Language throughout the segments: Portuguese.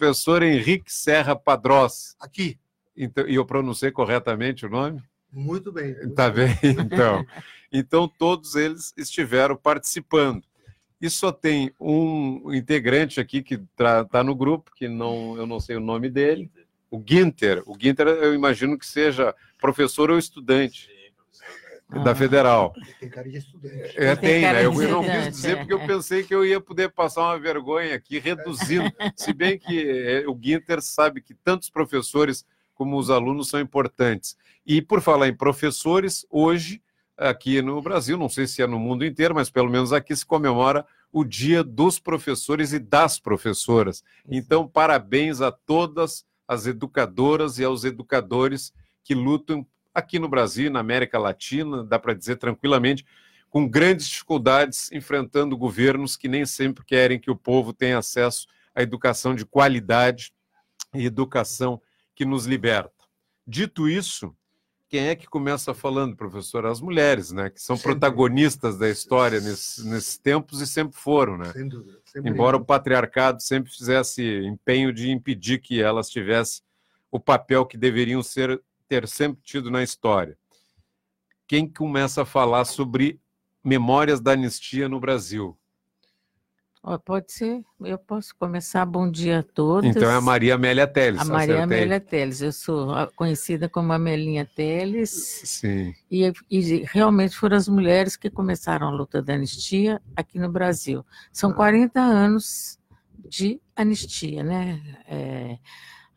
professor Henrique Serra Padrós. Aqui. Então, e eu pronunciei corretamente o nome? Muito bem. Muito tá bem, então. Então, todos eles estiveram participando. E só tem um integrante aqui que está no grupo, que não, eu não sei o nome dele, o Ginter. O Ginter, eu imagino que seja professor ou estudante da Federal. Tem cara de estudante. É, tem, cara né? Eu, de eu não quis dizer é. porque eu pensei que eu ia poder passar uma vergonha aqui, reduzindo. Se bem que é, o Ginter sabe que tantos professores como os alunos são importantes. E por falar em professores, hoje, aqui no Brasil, não sei se é no mundo inteiro, mas pelo menos aqui se comemora o Dia dos Professores e das Professoras. Então, parabéns a todas as educadoras e aos educadores que lutam aqui no Brasil, na América Latina, dá para dizer tranquilamente, com grandes dificuldades, enfrentando governos que nem sempre querem que o povo tenha acesso à educação de qualidade e educação que nos liberta. Dito isso, quem é que começa falando, professor? As mulheres, né? Que são Sempre. protagonistas da história nesses, nesses tempos e sempre foram, né? Sem dúvida. Sempre Embora o patriarcado sempre fizesse empenho de impedir que elas tivessem o papel que deveriam ser ter sempre tido na história. Quem começa a falar sobre memórias da anistia no Brasil? Ó, pode ser, eu posso começar. Bom dia a todos. Então é a Maria Amélia Teles. A Maria acertei. Amélia Teles. Eu sou conhecida como Amelinha Teles. Sim, E, e realmente foram as mulheres que começaram a luta da anistia aqui no Brasil. São 40 anos de anistia, né? É,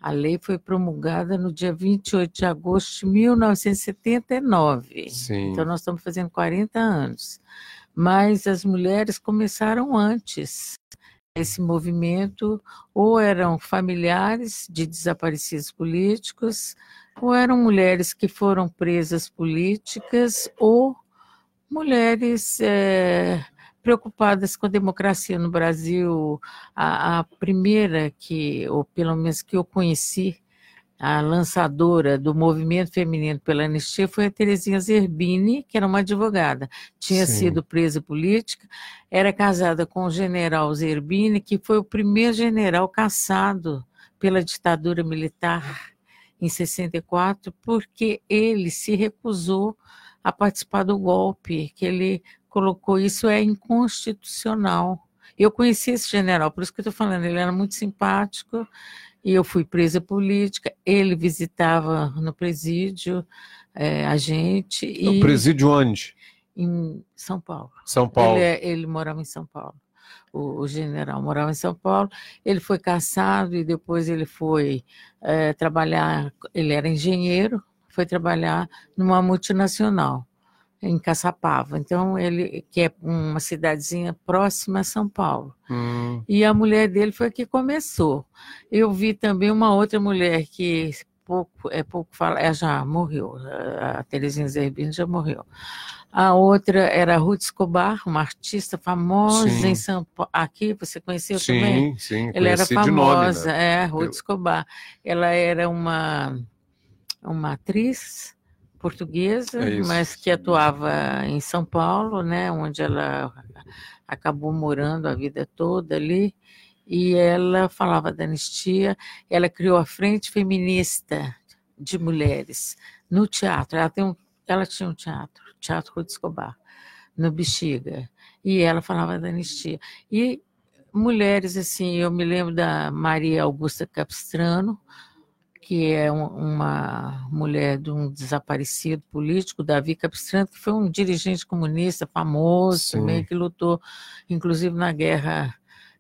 a lei foi promulgada no dia 28 de agosto de 1979. sim. Então, nós estamos fazendo 40 anos. Mas as mulheres começaram antes. Esse movimento, ou eram familiares de desaparecidos políticos, ou eram mulheres que foram presas políticas, ou mulheres eh, preocupadas com a democracia no Brasil. A, a primeira que, ou pelo menos que eu conheci, a lançadora do movimento feminino pela anistia foi a Terezinha Zerbini, que era uma advogada. Tinha Sim. sido presa política, era casada com o general Zerbini, que foi o primeiro general caçado pela ditadura militar em 64, porque ele se recusou a participar do golpe, que ele colocou isso é inconstitucional. Eu conheci esse general, por isso que eu estou falando, ele era muito simpático, e eu fui presa política, ele visitava no presídio eh, a gente, O e presídio onde? em São Paulo. São Paulo. Ele, é- ele morava em São Paulo. O, o general morava em São Paulo. Ele foi caçado e depois ele foi eh, trabalhar. Ele era engenheiro, foi trabalhar numa multinacional em Caçapava. Então ele que é uma cidadezinha próxima a São Paulo. Hum, E a mulher dele foi que começou. Eu vi também uma outra mulher que pouco é pouco fala, ela já morreu. A Terezinha Zerbini já morreu. A outra era a Ruth Escobar, uma artista famosa Sim. em São Paulo. Aqui você conheceu também? sim, sim. Ela era de nome, famosa, né? é, Ruth Eu- Escobar. Ela era uma, uma atriz portuguesa, É mas que atuava em São Paulo, né, onde ela acabou morando a vida toda ali. E ela falava da anistia, ela criou a Frente Feminista de Mulheres no teatro. Ela, tem um, ela tinha um teatro, Teatro Ruth Escobar, no Bexiga. E ela falava da anistia. E mulheres, assim, eu me lembro da Maria Augusta Capistrano, que é um- uma mulher de um desaparecido político, Davi Capistrano, que foi um dirigente comunista famoso Sim. também, que lutou, inclusive, na guerra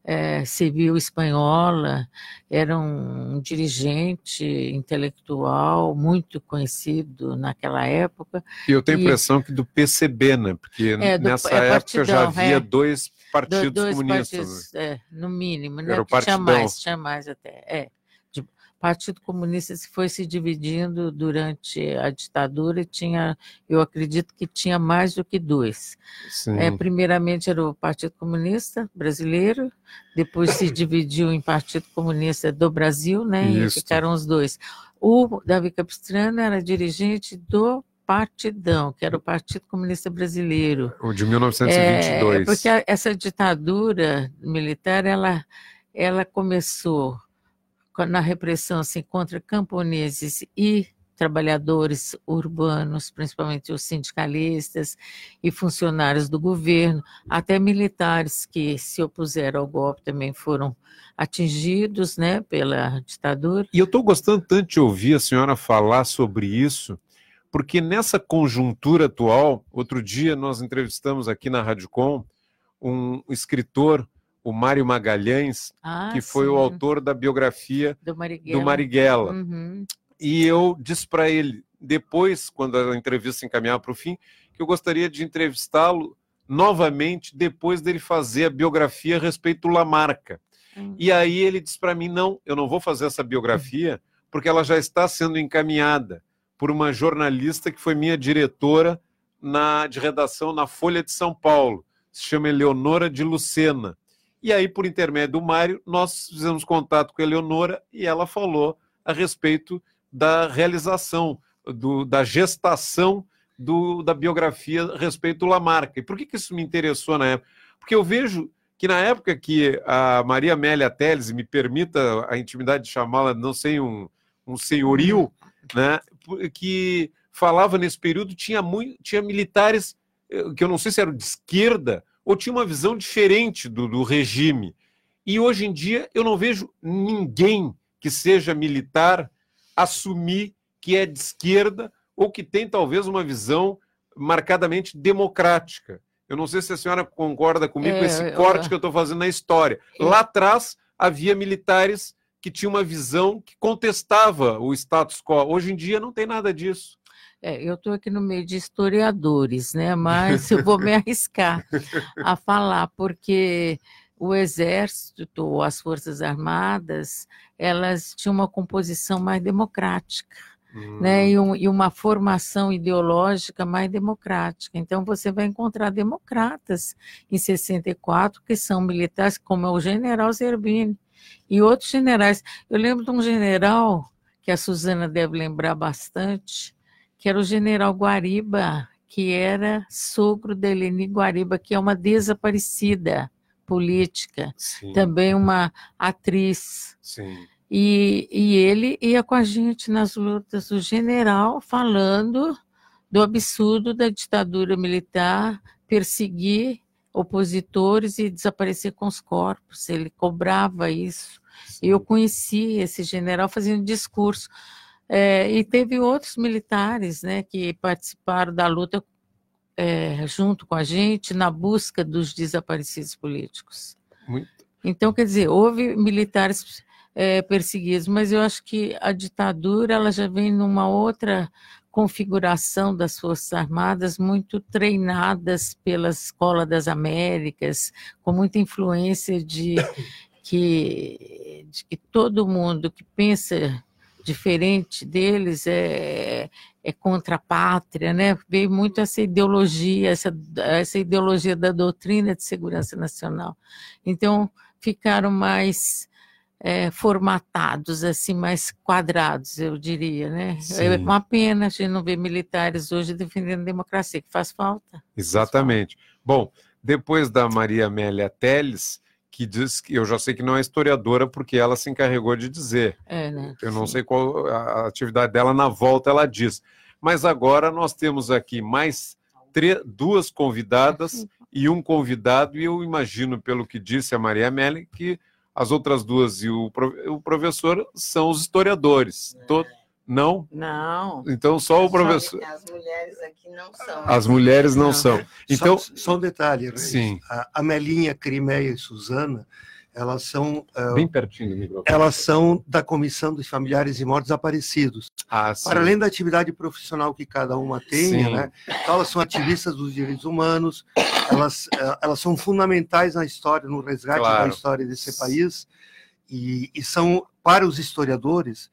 eh, civil espanhola, era um dirigente intelectual muito conhecido naquela época. E eu tenho a impressão que do PCB, né? Porque É, do- nessa é época já partidão, havia é. dois Do- partidos dois comunistas. né? partidos, é, no mínimo, né? Era o Porque tinha mais, tinha mais até. É. Partido Comunista se foi se dividindo durante a ditadura e tinha, eu acredito que tinha mais do que dois. Sim. É, primeiramente era o Partido Comunista Brasileiro, depois se dividiu em Partido Comunista do Brasil, né? Isso. E ficaram os dois. O Davi Capistrano era dirigente do Partidão, que era o Partido Comunista Brasileiro. O de É, 1922. porque essa ditadura militar, ela, ela começou co- na repressão assim, contra camponeses e trabalhadores urbanos, principalmente os sindicalistas e funcionários do governo, até militares que se opuseram ao golpe também foram atingidos né, pela ditadura. E eu estou gostando tanto de ouvir a senhora falar sobre isso, porque nessa conjuntura atual, outro dia nós entrevistamos aqui na Rádio Com um escritor, o Mário Magalhães, Ah, que foi o sim, autor da biografia do Marighella. do Marighella. Uhum. E eu disse para ele, depois, quando a entrevista se encaminhava para o fim, que eu gostaria de entrevistá-lo novamente depois dele fazer a biografia a respeito do Lamarca. Hum. E aí ele disse para mim: não, eu não vou fazer essa biografia, porque ela já está sendo encaminhada por uma jornalista que foi minha diretora na, de redação na Folha de São Paulo. Se chama Eleonora de Lucena. E aí, por intermédio do Mário, nós fizemos contato com a Eleonora e ela falou a respeito da realização, do, da gestação do, da biografia a respeito do Lamarca. E por que, que isso me interessou na época? Porque eu vejo que na época que a Maria Amélia Teles, me permita a intimidade de chamá-la, não sei, um, um senhorio, né, que falava nesse período, tinha, muito, tinha militares eh, que eu não sei se eram de esquerda ou tinha uma visão diferente do, do regime. E hoje em dia eu não vejo ninguém que seja militar assumir que é de esquerda ou que tem talvez uma visão marcadamente democrática. Eu não sei se a senhora concorda comigo com É, esse eu- corte que eu estou fazendo na história. Eu- Lá atrás havia militares que tinham uma visão que contestava o status quo. Hoje em dia não tem nada disso. É, eu estou aqui no meio de historiadores, né? Mas eu vou me arriscar a falar, porque o Exército ou as Forças Armadas, elas tinham uma composição mais democrática, né? E, um- e uma formação ideológica mais democrática. Então, você vai encontrar democratas em 64 que são militares, como é o general Zerbini e outros generais. Eu lembro de um general que a Suzana deve lembrar bastante, que era o general Guariba, que era sogro da Eleni Guariba, que é uma desaparecida política, Sim, também uma atriz. sim. E, e ele ia com a gente nas lutas, o general falando do absurdo da ditadura militar perseguir opositores e desaparecer com os corpos. Ele cobrava isso. sim. Eu conheci esse general fazendo discurso. É, e teve outros militares né, que participaram da luta é, junto com a gente na busca dos desaparecidos políticos. Muito. Então, quer dizer, houve militares é, perseguidos, mas eu acho que a ditadura ela já vem numa outra configuração das Forças Armadas, muito treinadas pela Escola das Américas, com muita influência de que, de que todo mundo que pensa diferente deles é, é contra a pátria, né? Veio muito essa ideologia, essa, essa ideologia da doutrina de segurança nacional. Então, ficaram mais é, formatados, assim, mais quadrados, eu diria, né? É Sim. uma pena a gente não ver militares hoje defendendo a democracia, que faz falta. Exatamente. Bom, depois da Maria Amélia Teles, que diz que eu já sei que não é historiadora, porque ela se encarregou de dizer. É, né? Eu não Sim. sei qual a atividade dela na volta, ela diz. Mas agora nós temos aqui mais duas convidadas e um convidado, e eu imagino, pelo que disse a Maria Amélia, que as outras duas e o, pro- o professor são os historiadores. To- Não? Não. Então só o professor. As mulheres aqui não são. As mulheres não Não. são. Então, só, só um detalhe, Reis. Sim. A Amelinha, Crimeia e Suzana, elas são, ah, bem pertinho do microfone. elas são da Comissão dos Familiares e Mortos Desaparecidos. Ah, sim. Para além da atividade profissional que cada uma tenha, Sim. né? Então, elas são ativistas dos direitos humanos, elas, eh, elas são fundamentais na história, no resgate Claro. da história desse país, e, e são, para os historiadores,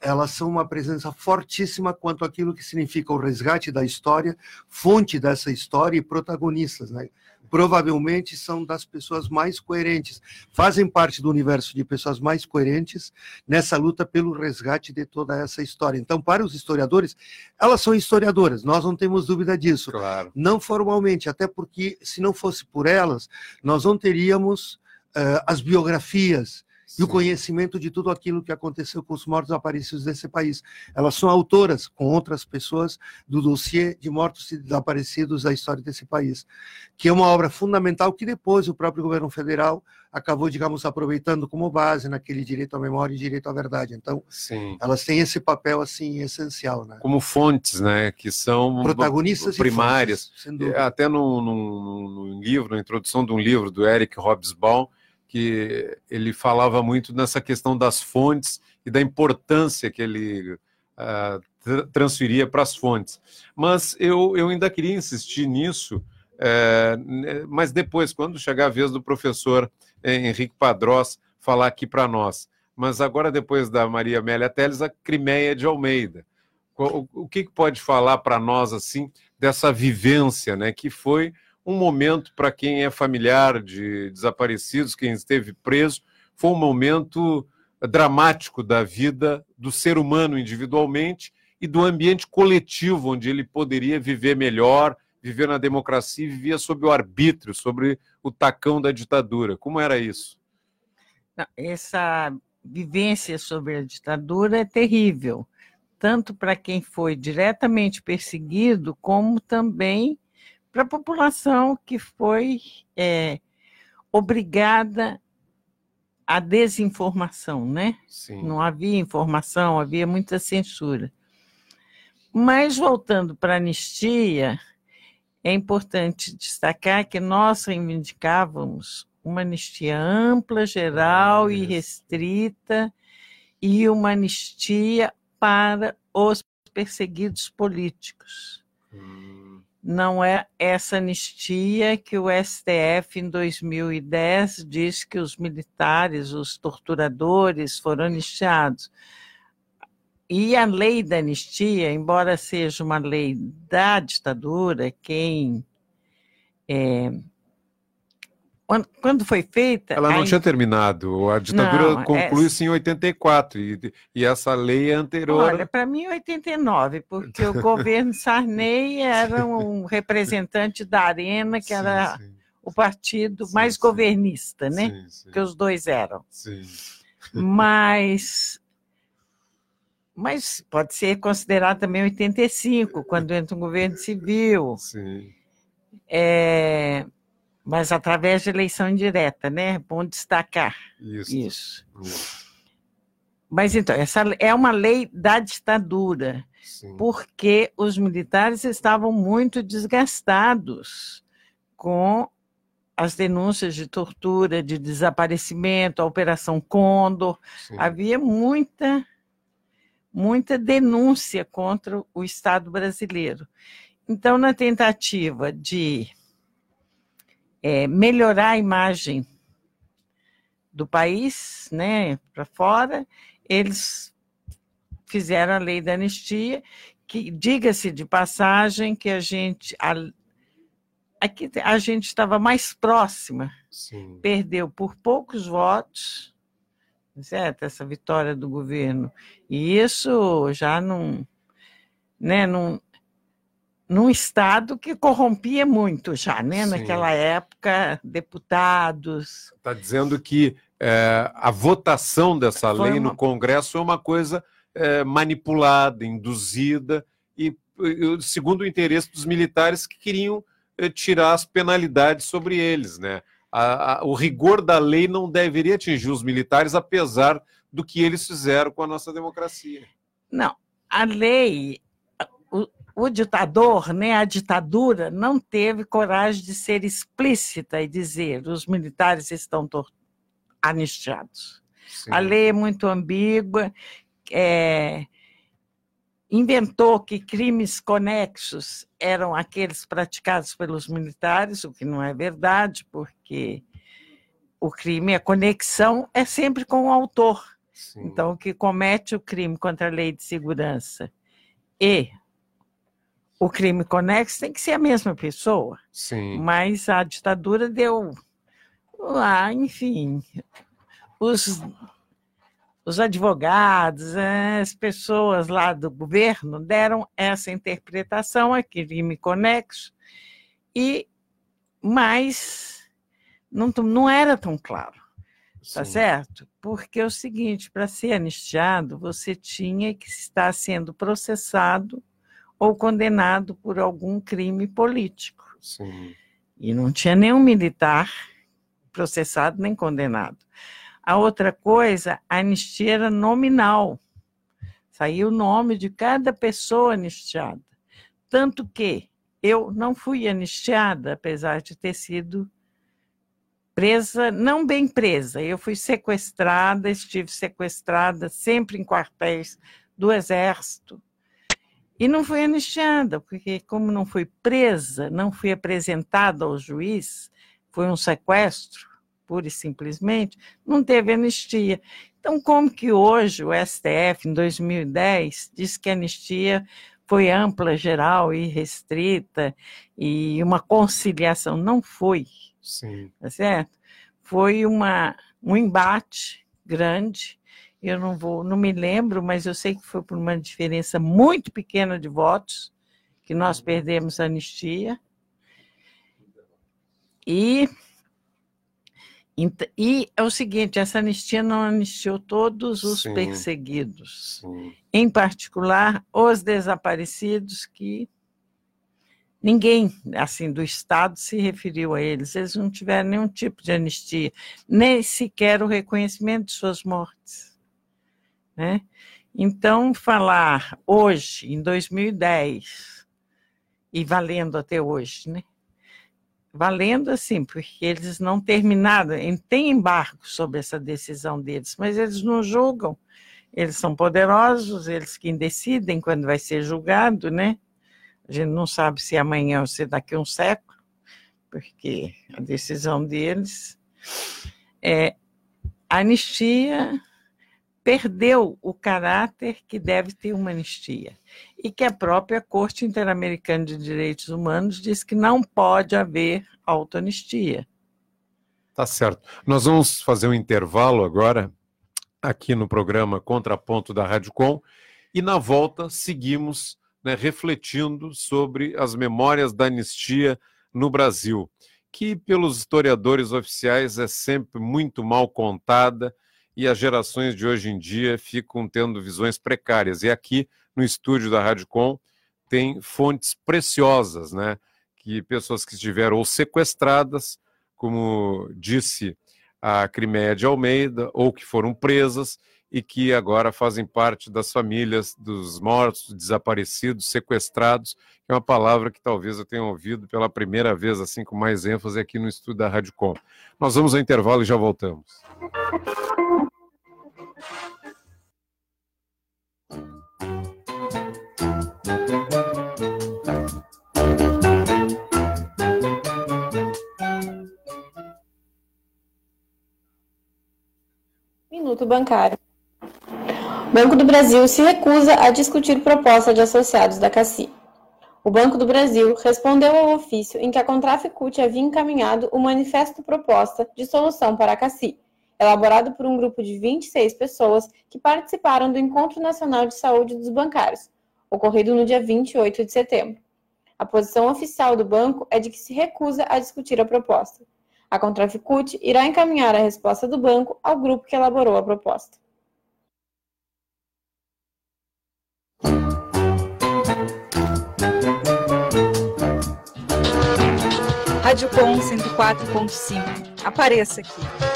elas são uma presença fortíssima quanto àquilo que significa o resgate da história, fonte dessa história e protagonistas, né? Provavelmente são das pessoas mais coerentes, fazem parte do universo de pessoas mais coerentes nessa luta pelo resgate de toda essa história. Então, para os historiadores, elas são historiadoras, nós não temos dúvida disso. Claro. Não formalmente, até porque se não fosse por elas, nós não teríamos eh, as biografias e o conhecimento de tudo aquilo que aconteceu com os mortos desaparecidos desse país. Elas são autoras, com outras pessoas, do dossiê de mortos e desaparecidos da história desse país, que é uma obra fundamental que depois o próprio governo federal acabou, digamos, aproveitando como base naquele direito à memória e direito à verdade. Então, Sim. elas têm esse papel assim essencial, né? Como fontes, né? Que são Protagonistas primárias. fontes. Até num, num, num livro, na introdução de um livro do Eric Hobsbawm, que ele falava muito nessa questão das fontes e da importância que ele uh, tra transferia para as fontes. Mas eu, eu ainda queria insistir nisso, é, mas depois, quando chegar a vez do professor Henrique Padrós falar aqui para nós. Mas agora, depois da Maria Amélia Teles, a Crimeia de Almeida. O, o que, que pode falar para nós assim dessa vivência, né, que foi um momento para quem é familiar de desaparecidos, quem esteve preso, foi um momento dramático da vida do ser humano individualmente e do ambiente coletivo onde ele poderia viver melhor, viver na democracia e vivia sob o arbítrio, sobre o tacão da ditadura. Como era isso? Essa vivência sobre a ditadura é terrível, tanto para quem foi diretamente perseguido, como também para a população que foi é, obrigada à desinformação, né? Sim. Não havia informação, havia muita censura. Mas voltando para a anistia, é importante destacar que nós reivindicávamos uma anistia ampla, geral e restrita, e uma anistia para os perseguidos políticos. Hum. Não é essa anistia que o STF, em 2010, diz que os militares, os torturadores, foram anistiados. E a lei da anistia, embora seja uma lei da ditadura, quem. É, quando foi feita. Ela não a... tinha terminado. A ditadura Não, conclui-se em 84 e, e essa lei é anterior. Olha, para mim, 89, porque o governo Sarney era um representante da Arena, que Sim, era sim, o partido Sim, mais governista, né? Que os dois eram. sim. Mas, mas pode ser considerado também 85, quando entra um governo civil, sim. é, mas através de eleição indireta, né? Bom destacar Isso. isso. Mas então, essa é uma lei da ditadura, sim. porque os militares estavam muito desgastados com as denúncias de tortura, de desaparecimento, a Operação Condor. sim. havia muita muita denúncia contra o Estado brasileiro. Então, na tentativa de eh, melhorar a imagem do país, né, para fora, eles fizeram a lei da anistia, que diga-se de passagem que a gente a, aqui a gente estava mais próxima Sim. perdeu por poucos votos, certo? Essa vitória do governo. E isso já num, né, num, num estado que corrompia muito já, né? Sim. Naquela época, deputados. Está dizendo que é, a votação dessa Foi lei no uma- Congresso é uma coisa é, manipulada, induzida, e, e, segundo o interesse dos militares que queriam é, tirar as penalidades sobre eles. Né? A- a- o rigor da lei não deveria atingir os militares, apesar do que eles fizeram com a nossa democracia. Não, a lei, o, ditador, né, a ditadura, não teve coragem de ser explícita e dizer os militares estão anistiados. Sim. A lei é muito ambígua, é, inventou que crimes conexos eram aqueles praticados pelos militares, o que não é verdade, porque o crime, a conexão é sempre com o autor. Sim. Então, o que comete o crime contra a lei de segurança e o crime conexo tem que ser a mesma pessoa, Sim. mas a ditadura deu, ah, enfim, os, os advogados, as pessoas lá do governo deram essa interpretação a crime conexo, e mas não, não era tão claro. Tá certo? Porque é o seguinte, para ser anistiado, você tinha que estar sendo processado ou condenado por algum crime político. Sim. E não tinha nenhum militar processado nem condenado. A outra coisa, a anistia era nominal. Saiu o nome de cada pessoa anistiada. Tanto que eu não fui anistiada, apesar de ter sido presa, não bem presa, eu fui sequestrada, estive sequestrada sempre em quartéis do Exército. E não fui anistiada, porque, como não fui presa, não fui apresentada ao juiz, foi um sequestro, pura e simplesmente, não teve anistia. Então, como que hoje o STF, em 2010, diz que a anistia foi ampla, geral e restrita, e uma conciliação? Não foi. Sim. Tá certo? Foi uma, um embate grande eu não vou, não me lembro, mas eu sei que foi por uma diferença muito pequena de votos que nós perdemos a anistia. E, e é o seguinte, essa anistia não anistiou todos os Sim. perseguidos, Sim. em particular os desaparecidos que ninguém assim do Estado se referiu a eles, eles não tiveram nenhum tipo de anistia, nem sequer o reconhecimento de suas mortes. Né? Então, falar hoje, em 2010, e valendo até hoje, né? valendo assim, porque eles não terminaram, tem embargo sobre essa decisão deles, mas eles não julgam, eles são poderosos, eles quem decidem quando vai ser julgado, né? A gente não sabe se amanhã ou se daqui a um século, porque a decisão deles é anistia perdeu o caráter que deve ter uma anistia e que a própria Corte Interamericana de Direitos Humanos diz que não pode haver autoanistia. Tá certo. Nós vamos fazer um intervalo agora aqui no programa Contraponto da Rádio Com e na volta seguimos né, refletindo sobre as memórias da anistia no Brasil, que pelos historiadores oficiais é sempre muito mal contada e as gerações de hoje em dia ficam tendo visões precárias. E aqui no estúdio da Rádio Com tem fontes preciosas, né? Que pessoas que estiveram ou sequestradas, como disse a Crimeia de Almeida, ou que foram presas e que agora fazem parte das famílias dos mortos, desaparecidos, sequestrados, que é uma palavra que talvez eu tenha ouvido pela primeira vez, assim, com mais ênfase aqui no estúdio da Rádio Com. Nós vamos ao intervalo e já voltamos. Minuto Bancário. O Banco do Brasil se recusa a discutir proposta de associados da CACI. O Banco do Brasil respondeu ao ofício em que a Contraficute havia encaminhado o manifesto proposta de solução para a CACI, elaborado por um grupo de 26 pessoas que participaram do Encontro Nacional de Saúde dos Bancários, ocorrido no dia 28 de setembro. A posição oficial do banco é de que se recusa a discutir a proposta. A Contraficute irá encaminhar a resposta do banco ao grupo que elaborou a proposta. Rádio Com 104.5. Apareça aqui.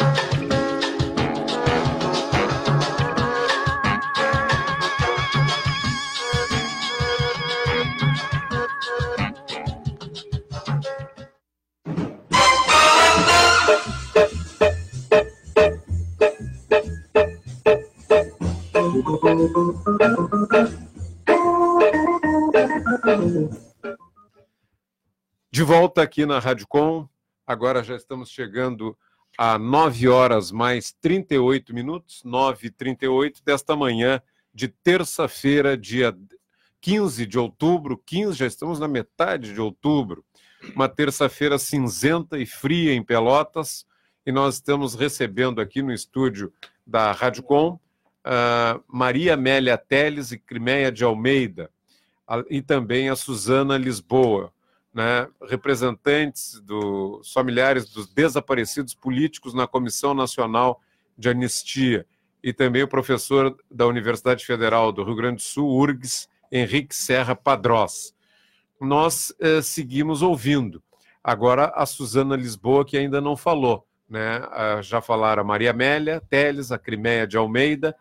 Volta aqui na Rádio Com, agora já estamos chegando a 9 horas mais 38 minutos, 9 e 38 desta manhã de terça-feira, dia 15 de outubro, 15, já estamos na metade de outubro, uma terça-feira cinzenta e fria em Pelotas, e nós estamos recebendo aqui no estúdio da Rádio Com uh, Maria Amélia Teles e Crimeia de Almeida, e também a Suzana Lisboa, né, representantes dos familiares dos desaparecidos políticos na Comissão Nacional de anistia, e também o professor da Universidade Federal do Rio Grande do Sul, URGS, Henrique Serra Padrós. Nós eh, seguimos ouvindo. Agora a Suzana Lisboa, que ainda não falou. Né? Já falaram a Maria Amélia Teles, a Crimeia de Almeida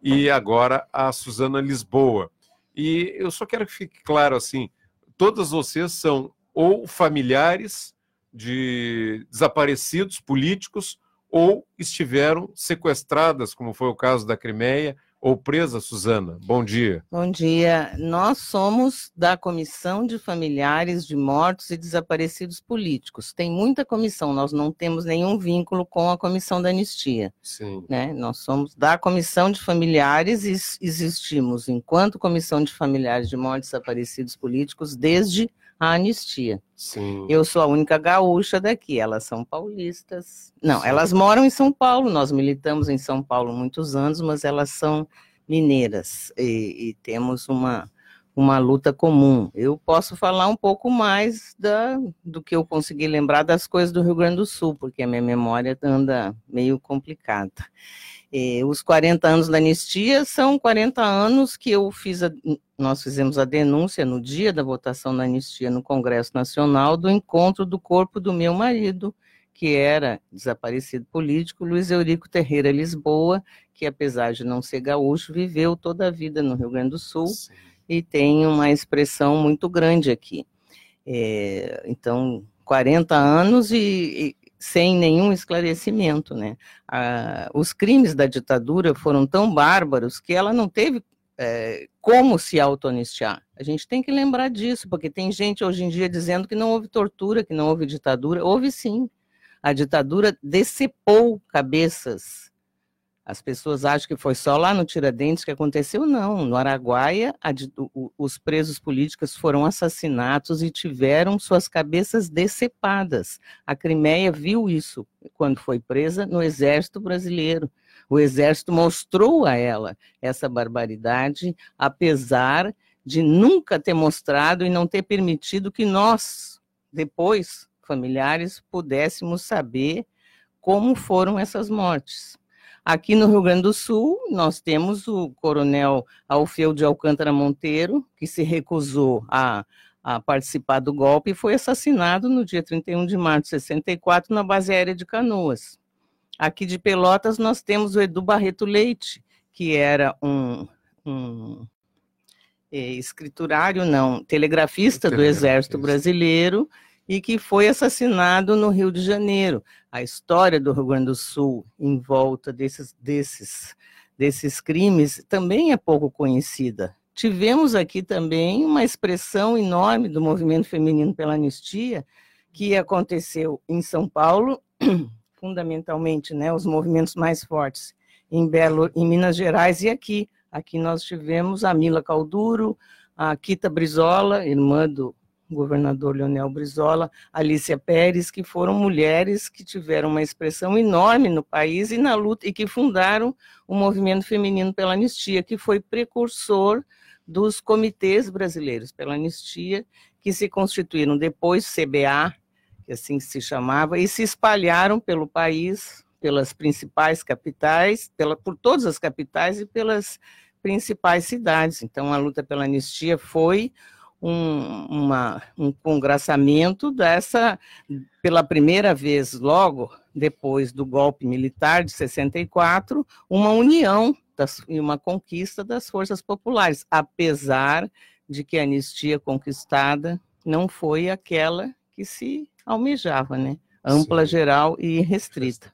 e agora a Suzana Lisboa. E eu só quero que fique claro assim, todas vocês são ou familiares de desaparecidos políticos ou estiveram sequestradas, como foi o caso da Crimeia, ou presa, Suzana? Bom dia. Bom dia. Nós somos da Comissão de Familiares de Mortos e Desaparecidos Políticos. Tem muita comissão, nós não temos nenhum vínculo com a Comissão da Anistia. Sim. Né? Nós somos da Comissão de Familiares e existimos enquanto Comissão de Familiares de Mortos e Desaparecidos Políticos desde a anistia. Sim. Eu sou a única gaúcha daqui, elas são paulistas. Não, Sim. elas moram em São Paulo, nós militamos em São Paulo muitos anos, mas elas são mineiras e, e temos uma, uma luta comum. Eu posso falar um pouco mais da, do que eu consegui lembrar das coisas do Rio Grande do Sul, porque a minha memória anda meio complicada. E os 40 anos da anistia são 40 anos que eu fiz a, nós fizemos a denúncia no dia da votação da anistia no Congresso Nacional do encontro do corpo do meu marido, que era desaparecido político, Luiz Eurico Terreira Lisboa, que apesar de não ser gaúcho, viveu toda a vida no Rio Grande do Sul Sim. e tem uma expressão muito grande aqui. É, então, 40 anos e, sem nenhum esclarecimento, né? Ah, os crimes da ditadura foram tão bárbaros que ela não teve é, como se auto-anistiar. A gente tem que lembrar disso, porque tem gente hoje em dia dizendo que não houve tortura, que não houve ditadura. Houve sim. A ditadura decepou cabeças. As pessoas acham que foi só lá no Tiradentes que aconteceu. Não. No Araguaia, a, o, os presos políticos foram assassinados e tiveram suas cabeças decepadas. A Crimeia viu isso quando foi presa no Exército Brasileiro. O exército mostrou a ela essa barbaridade, apesar de nunca ter mostrado e não ter permitido que nós, depois, familiares, pudéssemos saber como foram essas mortes. Aqui no Rio Grande do Sul, nós temos o coronel Alfeu de Alcântara Monteiro, que se recusou a, a participar do golpe e foi assassinado no dia 31 de março de 64 na base aérea de Canoas. Aqui de Pelotas nós temos o Edu Barreto Leite, que era um, um é, escriturário, não, telegrafista do Exército Brasileiro e que foi assassinado no Rio de Janeiro. A história do Rio Grande do Sul em volta desses, desses, desses crimes também é pouco conhecida. Tivemos aqui também uma expressão enorme do movimento feminino pela anistia, que aconteceu em São Paulo fundamentalmente, né, os movimentos mais fortes em Belo, em Minas Gerais e aqui. Aqui nós tivemos a Mila Calduro, a Quita Brizola, irmã do governador Leonel Brizola, Alicia Pérez, que foram mulheres que tiveram uma expressão enorme no país e na luta e que fundaram o movimento feminino pela anistia, que foi precursor dos comitês brasileiros pela anistia, que se constituíram depois CBA, que assim se chamava, e se espalharam pelo país, pelas principais capitais, pela, por todas as capitais e pelas principais cidades. Então, a luta pela anistia foi um, uma, um congraçamento dessa, pela primeira vez, logo depois do golpe militar de 64, uma união das, e uma conquista das forças populares, apesar de que a anistia conquistada não foi aquela que se almejava, né? Ampla, Sim. geral e restrita.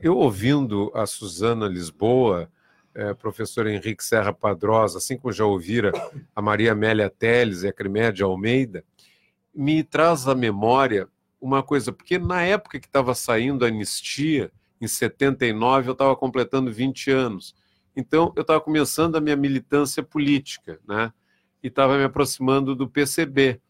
Eu ouvindo a Suzana Lisboa, é, professor Henrique Serra Padrosa, assim como já ouvira a Maria Amélia Teles e a Criméia de Almeida, me traz à memória uma coisa, porque na época que estava saindo a anistia, em 79, eu estava completando 20 anos. Então, eu estava começando a minha militância política, né? E estava me aproximando do PCB.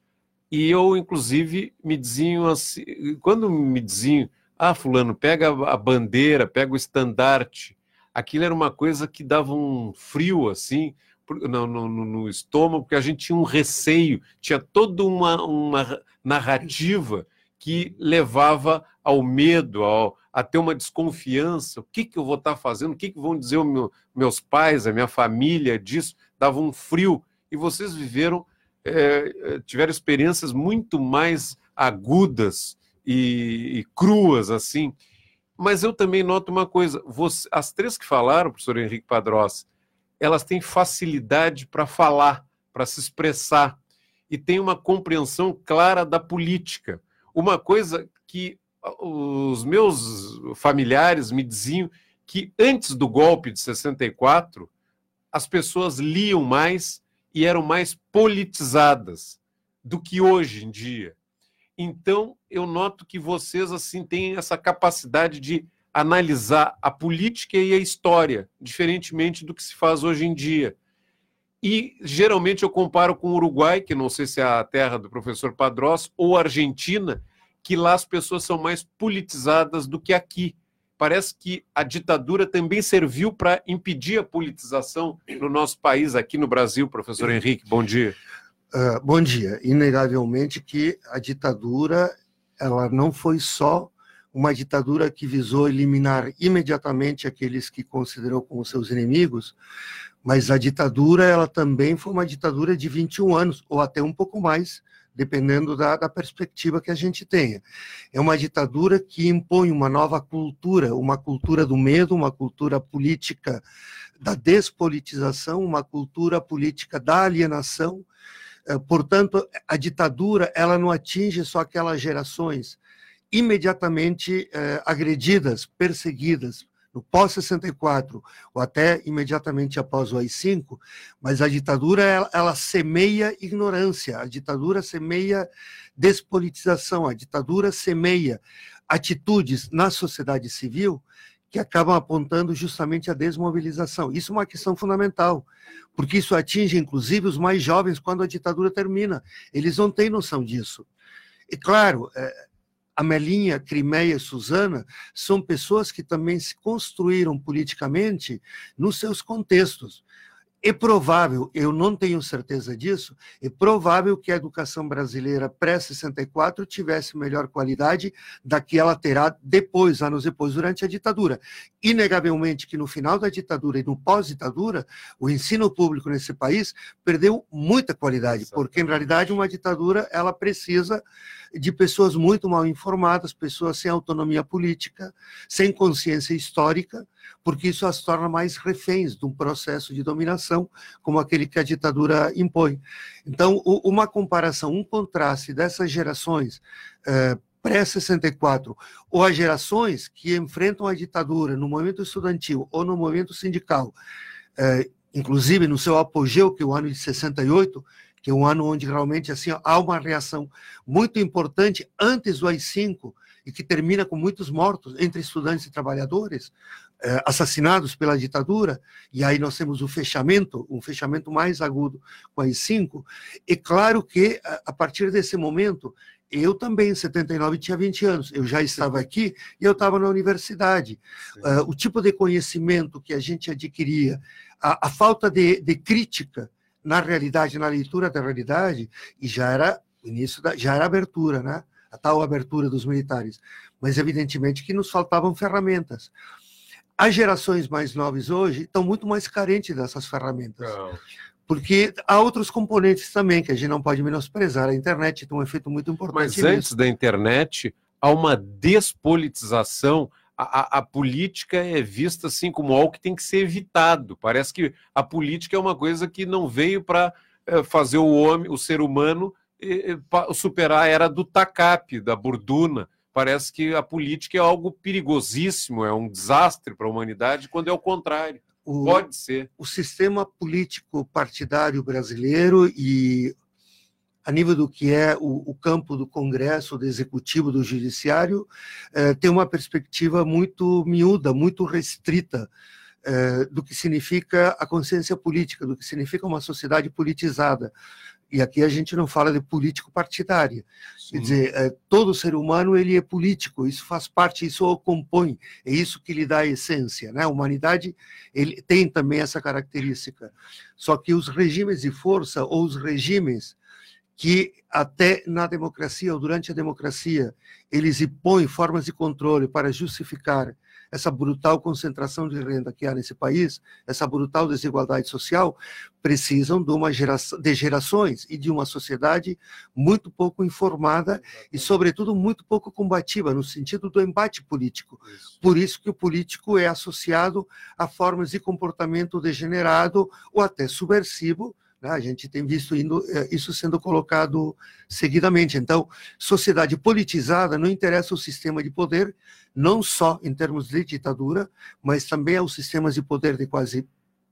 E eu, inclusive, me diziam assim, quando me diziam, ah, fulano, pega a bandeira, pega o estandarte, aquilo era uma coisa que dava um frio, assim, no, no, no estômago, porque a gente tinha um receio, tinha toda uma, uma narrativa que levava ao medo, ao, a ter uma desconfiança, o que, que eu vou estar fazendo, o que, que vão dizer meu, meus pais, a minha família disso, dava um frio. E vocês viveram, é, tiveram experiências muito mais agudas e, e, cruas, assim. Mas eu também noto uma coisa, você, as três que falaram, professor Henrique Padrós, elas têm facilidade para falar, para se expressar, e têm uma compreensão clara da política. Uma coisa que os meus familiares me diziam que antes do golpe de 64, as pessoas liam mais e eram mais politizadas do que hoje em dia. Então, eu noto que vocês assim têm essa capacidade de analisar a política e a história, diferentemente do que se faz hoje em dia. E geralmente eu comparo com o Uruguai, que não sei se é a terra do professor Padrós, ou Argentina, que lá as pessoas são mais politizadas do que aqui. Parece que a ditadura também serviu para impedir a politização no nosso país, aqui no Brasil, professor Henrique. Bom dia. Uh, bom dia. Inegavelmente que a ditadura ela não foi só uma ditadura que visou eliminar imediatamente aqueles que considerou como seus inimigos, mas a ditadura ela também foi uma ditadura de 21 anos, ou até um pouco mais, dependendo da, da, perspectiva que a gente tenha. É uma ditadura que impõe uma nova cultura, uma cultura do medo, uma cultura política da despolitização, uma cultura política da alienação. Eh, portanto, a ditadura ela não atinge só aquelas gerações imediatamente eh, agredidas, perseguidas, no pós-64 ou até imediatamente após o AI-5, mas a ditadura ela, ela, semeia ignorância, a ditadura semeia despolitização, a ditadura semeia atitudes na sociedade civil que acabam apontando justamente a desmobilização. Isso é uma questão fundamental, porque isso atinge inclusive os mais jovens quando a ditadura termina. Eles não têm noção disso. E claro, é, Amelinha, Crimeia e Suzana são pessoas que também se construíram politicamente nos seus contextos. É provável, eu não tenho certeza disso, é provável que a educação brasileira pré-64 tivesse melhor qualidade da que ela terá depois, anos depois, durante a ditadura. Inegavelmente que no final da ditadura e no pós-ditadura, o ensino público nesse país perdeu muita qualidade, porque em realidade uma ditadura ela precisa de pessoas muito mal informadas, pessoas sem autonomia política, sem consciência histórica, porque isso as torna mais reféns de um processo de dominação como aquele que a ditadura impõe. Então, uma comparação, um contraste dessas gerações eh, pré-64 ou as gerações que enfrentam a ditadura no movimento estudantil ou no movimento sindical, eh, inclusive no seu apogeu, que é o ano de 68, que é um ano onde realmente assim há uma reação muito importante antes do AI-5 e que termina com muitos mortos entre estudantes e trabalhadores assassinados pela ditadura e aí nós temos o fechamento, um fechamento mais agudo com AI-5. É claro que a partir desse momento eu também, em 79, tinha 20 anos. Eu já estava aqui e eu estava na universidade. Uh, o tipo de conhecimento que a gente adquiria, a, a falta de, de crítica na realidade, na leitura da realidade, e já era início da, já era abertura, né? A tal abertura dos militares. Mas evidentemente que nos faltavam ferramentas. As gerações mais novas hoje estão muito mais carentes dessas ferramentas. Não. Porque há outros componentes também que a gente não pode menosprezar. A internet tem um efeito muito importante. Mas antes nisso. da internet, há uma despolitização a, a, política é vista assim como algo que tem que ser evitado. Parece que a política é uma coisa que não veio para é, fazer o homem, o ser humano, é, superar a era do TACAP, da Burduna. Parece que a política é algo perigosíssimo, é um desastre para a humanidade, quando é o contrário. O, Pode ser. O sistema político partidário brasileiro e a nível do que é o, o campo do Congresso, do Executivo, do Judiciário, eh, tem uma perspectiva muito miúda, muito restrita eh, do que significa a consciência política, do que significa uma sociedade politizada. E aqui a gente não fala de político partidário. Quer dizer, eh, todo ser humano ele é político, isso faz parte, isso o compõe, é isso que lhe dá a essência. Né? A humanidade ele tem também essa característica. Só que os regimes de força ou os regimes que até na democracia ou durante a democracia eles impõem formas de controle para justificar essa brutal concentração de renda que há nesse país, essa brutal desigualdade social, precisam de uma geração, de gerações e de uma sociedade muito pouco informada e, sobretudo, muito pouco combativa no sentido do embate político. Por isso que o político é associado a formas de comportamento degenerado ou até subversivo né? A gente tem visto é, isso sendo colocado seguidamente. Então, sociedade politizada não interessa o sistema de poder, não só em termos de ditadura, mas também aos sistemas de poder de quase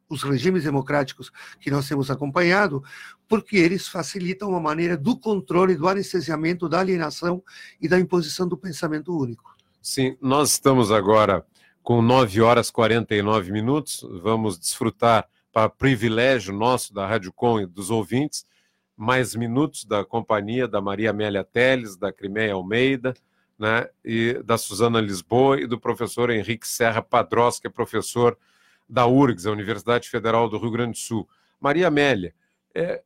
os regimes democráticos que nós temos acompanhado, porque eles facilitam uma maneira do controle, do anestesiamento, da alienação e da imposição do pensamento único. Sim, nós estamos agora com 9 horas e 49 minutos, vamos desfrutar para privilégio nosso da Rádio Com e dos ouvintes, mais minutos da companhia da Maria Amélia Teles, da Crimeia Almeida, né, e da Suzana Lisboa e do professor Henrique Serra Padrós, que é professor da URGS, a Universidade Federal do Rio Grande do Sul. Maria Amélia, é,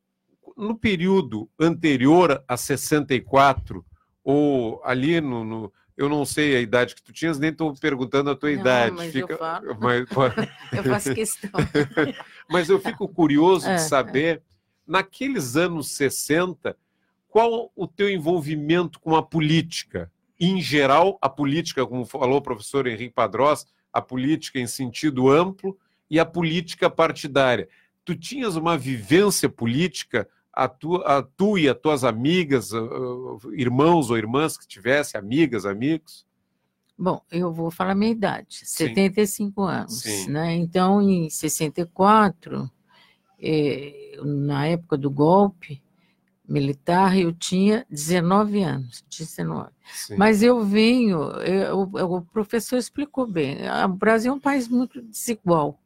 no período anterior a 64, ou ali no, no eu não sei a idade que tu tinhas, nem estou perguntando a tua Não, idade. mas Fica... eu falo. Mas... Eu faço questão. mas eu fico curioso É, de saber, naqueles anos 60, qual o teu envolvimento com a política? Em geral, a política, como falou o professor Henrique Padrós, a política em sentido amplo e a política partidária. Tu tinhas uma vivência política a tu, a tu e as tuas amigas, uh, uh, irmãos ou irmãs que tivesse, amigas, amigos? Bom, eu vou falar minha idade, Sim. 75 anos, Sim. né? Então, em 64, eh, na época do golpe militar, eu tinha 19 anos, 19. Sim. Mas eu venho, eu- o, o professor explicou bem, a- o Brasil é um país muito desigual.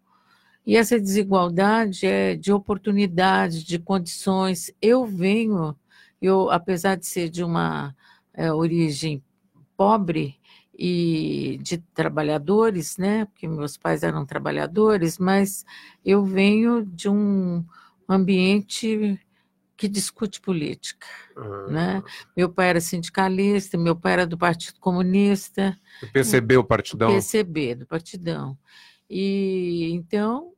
E essa desigualdade é de oportunidades, de condições. Eu venho, eu, apesar de ser de uma eh, origem pobre e de trabalhadores, né? Porque meus pais eram trabalhadores, mas eu venho de um ambiente que discute política, Ah, né? Meu pai era sindicalista, meu pai era do Partido Comunista, percebeu o partidão? PCB, do Partidão. E então,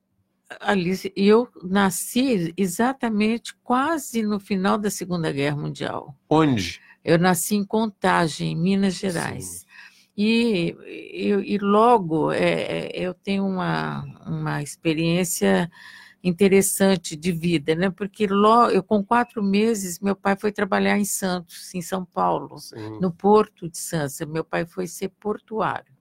ali, e eu nasci exatamente quase no final da Segunda Guerra Mundial. Onde? Eu nasci em Contagem, em Minas Gerais. E, e, e logo é, é, eu tenho uma, uma experiência interessante de vida, né? Porque logo, eu com quatro meses meu pai foi trabalhar em Santos, em São Paulo, Sim. no Porto de Santos. Meu pai foi ser portuário.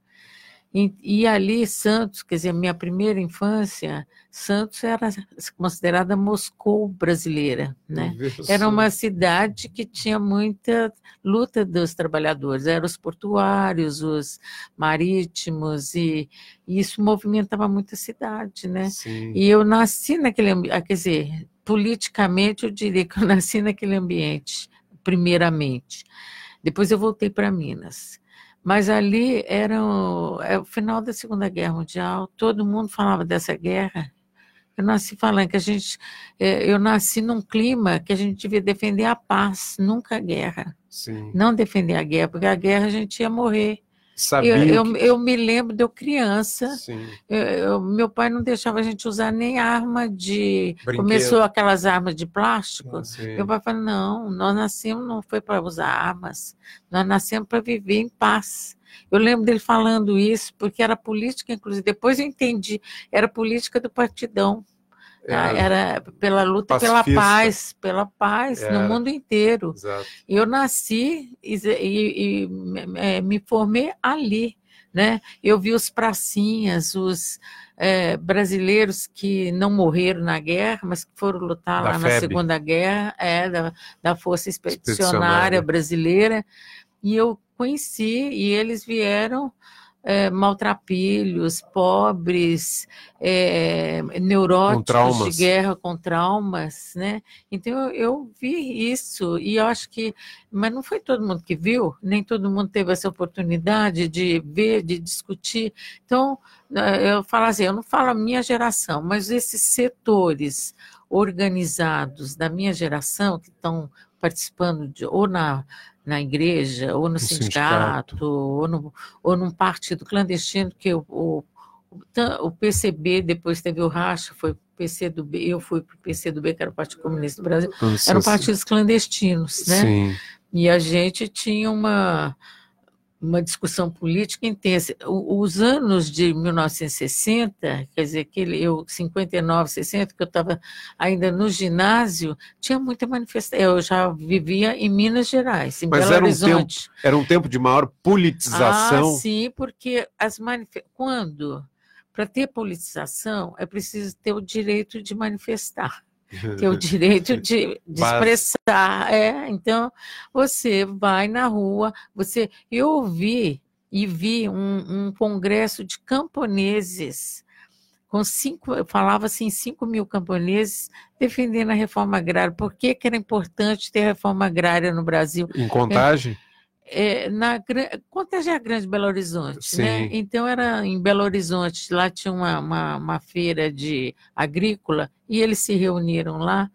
E, e ali, Santos, quer dizer, minha primeira infância, Santos era considerada Moscou brasileira, né? Era uma cidade que tinha muita luta dos trabalhadores, eram os portuários, os marítimos, e, e isso movimentava muito a cidade, né? Sim. E eu nasci naquele ambiente, quer dizer, politicamente eu diria que eu nasci naquele ambiente, primeiramente. Depois eu voltei para Minas. Mas ali era o, é o final da Segunda Guerra Mundial, todo mundo falava dessa guerra. Eu nasci falando que a gente, eh, eu nasci num clima que a gente devia defender a paz, nunca a guerra. Sim. Não defender a guerra, porque a guerra a gente ia morrer. Sabia Eu, eu, que... eu me lembro de eu criança, Sim. eu- eu- meu pai não deixava a gente usar nem arma de. Brinquedo. Começou aquelas armas de plástico. Sim. Meu pai falou: não, nós nascemos não foi para usar armas, nós nascemos para viver em paz. Eu lembro dele falando isso, porque era política, inclusive. Depois eu entendi, era política do partidão. Tá? Era- Era pela luta pela Pacifista. paz, pela paz Era. no mundo inteiro. Exato. Eu nasci e, e- e me- eh, me formei ali, né? Eu vi os pracinhas, os eh, brasileiros que não morreram na guerra, mas que foram lutar Da lá na FEB. Segunda Guerra, é, da, da Força Expedicionária. Expedicionária Brasileira, e eu conheci, e eles vieram eh, maltrapilhos, pobres, eh, neuróticos de guerra com traumas, né? Então eu, eu vi isso e eu acho que, mas não foi todo mundo que viu, nem todo mundo teve essa oportunidade de ver, de discutir. Então eh, eu falo assim, eu não falo a minha geração, mas esses setores organizados da minha geração que estão participando de, ou na, na igreja, ou no, No sindicato, sindicato. Ou, no, ou num partido clandestino, que o, o, o PCB, depois teve o racha, foi o PCdoB, eu fui para o PCdoB, que era o Partido Comunista do Brasil, eram partidos clandestinos, né? Sim. E a gente tinha uma, uma discussão política intensa. Os anos de 1960, quer dizer, aquele, eu, 59, 60, que eu estava ainda no ginásio, tinha muita manifestação. Eu já vivia em Minas Gerais, em Mas Belo era um Horizonte. Era um tempo de maior politização. Ah, sim, porque as quando para ter politização é preciso ter o direito de manifestar, ter o direito de, de expressar. É, então você vai na rua, você eu ouvi e vi um, um congresso de camponeses com cinco, falava assim, cinco mil camponeses defendendo a reforma agrária. Por que, que era importante ter reforma agrária no Brasil? Em contagem? é, na Gra- Contagem é a Grande Belo Horizonte, né? Sim. Então era em Belo Horizonte, lá tinha uma, uma, uma feira de agrícola e eles se reuniram lá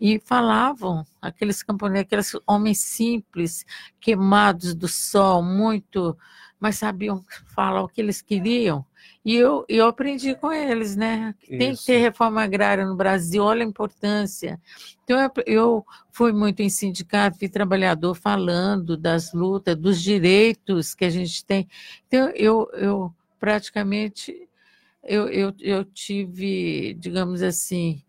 e falavam, aqueles camponeses, aqueles homens simples, queimados do sol, muito, mas sabiam falar o que eles queriam. E eu, eu aprendi com eles, né? que Tem que ter reforma agrária no Brasil, olha a importância. Então, eu, eu fui muito em sindicato, fui trabalhador falando das lutas, dos direitos que a gente tem. Então, eu, eu praticamente, eu, eu, eu tive, digamos assim,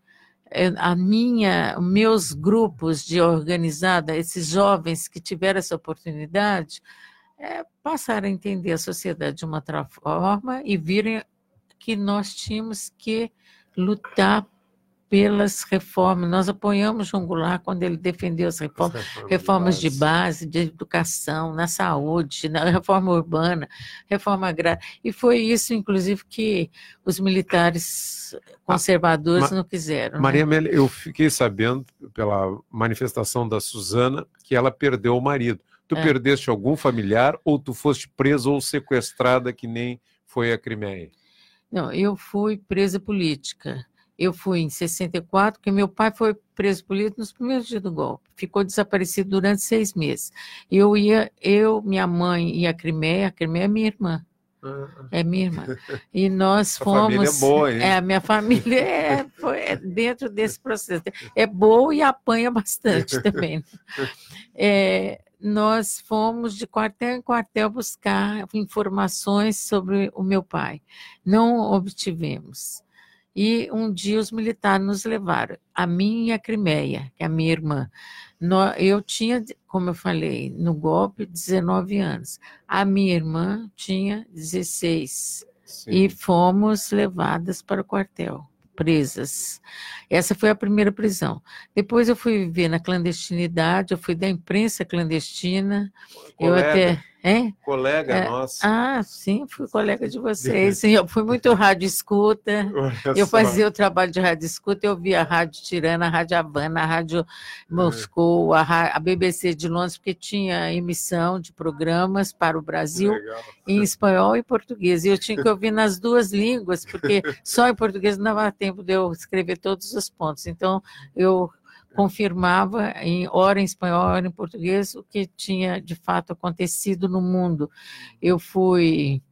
eh, a minha, meus grupos de organizada, esses jovens que tiveram essa oportunidade, eh, passaram a entender a sociedade de uma outra forma e virem que nós tínhamos que lutar pelas reformas. Nós apoiamos João Goulart quando ele defendeu as reformas, reformas de base, de educação, na saúde, na reforma urbana, reforma agrária. E foi isso, inclusive, que os militares conservadores Ma- não quiseram. né? Maria Amélia, eu fiquei sabendo pela manifestação da Suzana que ela perdeu o marido. Tu É. perdeste algum familiar ou tu foste presa ou sequestrada que nem foi a Crimeia? Não, eu fui presa política. Eu fui em 64, porque meu pai foi preso político nos primeiros dias do golpe. Ficou desaparecido durante seis meses. Eu ia, eu, minha mãe e a Crimeia, a Crimeia é minha irmã. É minha irmã. E nós Essa família fomos. é boa, hein? É, a minha família é, foi, é dentro desse processo. É boa e apanha bastante também. É, nós fomos de quartel em quartel buscar informações sobre o meu pai. Não obtivemos. E um dia os militares nos levaram, a mim e a Crimeia, que é a minha irmã. Eu tinha, como eu falei, no golpe, 19 anos. A minha irmã tinha 16 Sim. e fomos levadas para o quartel, presas. Essa foi a primeira prisão. Depois eu fui viver na clandestinidade, eu fui da imprensa clandestina. Eu até. Hein? colega É, nossa. Ah, sim, fui colega de vocês. Sim, eu fui muito rádio escuta. Olha Eu só. fazia o trabalho de rádio escuta, eu via a Rádio Tirana, a Rádio Havana, a Rádio Moscou, a, a BBC de Londres, porque tinha emissão de programas para o Brasil Legal. em espanhol e português. E eu tinha que ouvir nas duas línguas, porque só em português não dava tempo de eu escrever todos os pontos. Então, eu confirmava em hora em espanhol, hora em português, o que tinha de fato acontecido no mundo. Eu fui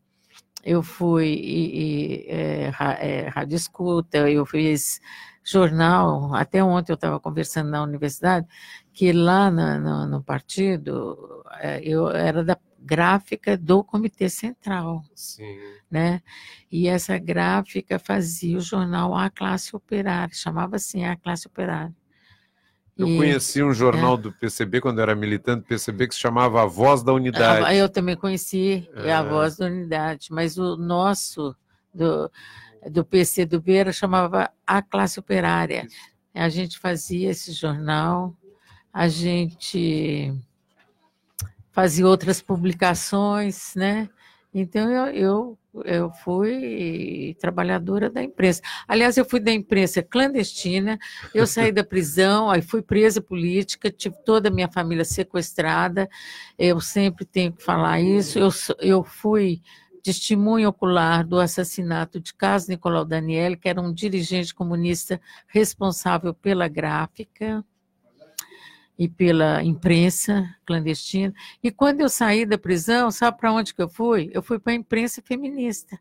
eu fui e, e, é, é, rádio escuta, eu fiz jornal, até ontem eu estava conversando na universidade, que lá na- no, no partido é, eu era da gráfica do Comitê Central, Sim. né? E essa gráfica fazia o jornal A Classe Operária, chamava assim A Classe Operária. Eu E- conheci um jornal do PCB, quando eu era militante do PCB, que se chamava A Voz da Unidade. Ah, Eu também conheci é. a É. voz da unidade, mas o nosso, do, do PC do Beira, chamava A Classe Operária. A gente fazia esse jornal, a gente fazia outras publicações, né? Então, eu, eu, eu fui trabalhadora da imprensa. Aliás, eu fui da imprensa clandestina, eu saí da prisão, aí fui presa política, tive toda a minha família sequestrada, eu sempre tenho que falar isso. Eu, eu fui testemunha ocular do assassinato de Carlos Nicolau Daniel, que era um dirigente comunista responsável pela gráfica. E pela imprensa clandestina. E quando eu saí da prisão, sabe para onde que eu fui? Eu fui para a imprensa feminista.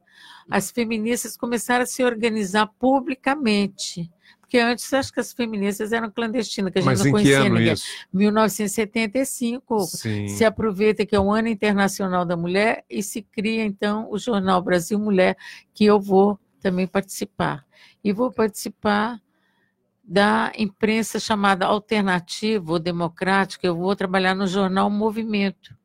As feministas começaram a se organizar publicamente. Porque antes acho que as feministas eram clandestinas, que a gente Mas não conhecia ninguém. isso? 1975 Sim. se aproveita que é o Ano Internacional da Mulher e se cria, então, o Jornal Brasil Mulher, que eu vou também participar. E vou participar da imprensa chamada alternativa ou democrática. Eu vou trabalhar no jornal Movimento,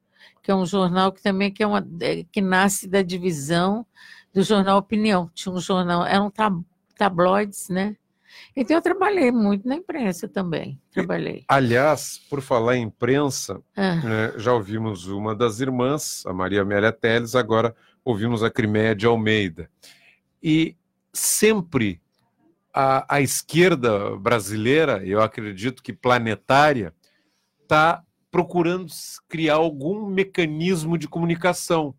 que é um jornal que também que, é uma, é, que nasce da divisão do jornal Opinião. Tinha um jornal, eram tab- tabloides, né? Então eu trabalhei muito na imprensa também. Trabalhei. Aliás, por falar em imprensa, Ah. né, já ouvimos uma das irmãs, a Maria Amélia Teles, agora ouvimos a Crimeia de Almeida. E sempre a, a esquerda brasileira, eu acredito que planetária, está procurando criar algum mecanismo de comunicação.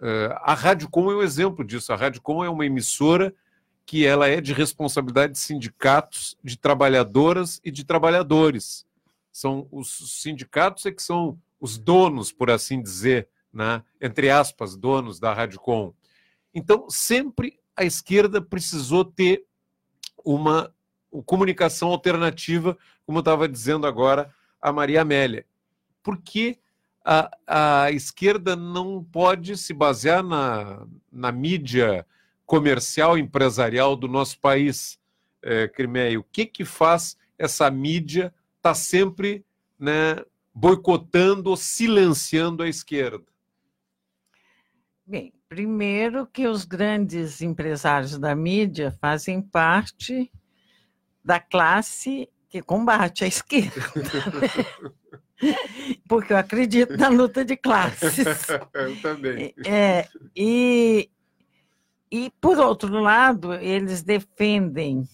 Eh, a Rádio Com é um exemplo disso. A Rádio Com é uma emissora que ela é de responsabilidade de sindicatos, de trabalhadoras e de trabalhadores. São os sindicatos é que são os donos, por assim dizer, né? entre aspas, donos da Rádio Com. Então, sempre a esquerda precisou ter uma comunicação alternativa, como estava dizendo agora a Maria Amélia. Por que a, a esquerda não pode se basear na, na mídia comercial, empresarial do nosso país, eh, Crimeia? O que, que faz essa mídia estar sempre né, boicotando ou silenciando a esquerda? Bem, primeiro que os grandes empresários da mídia fazem parte da classe que combate a esquerda. né? Porque eu acredito na luta de classes. Eu também. É, e, e, por outro lado, eles defendem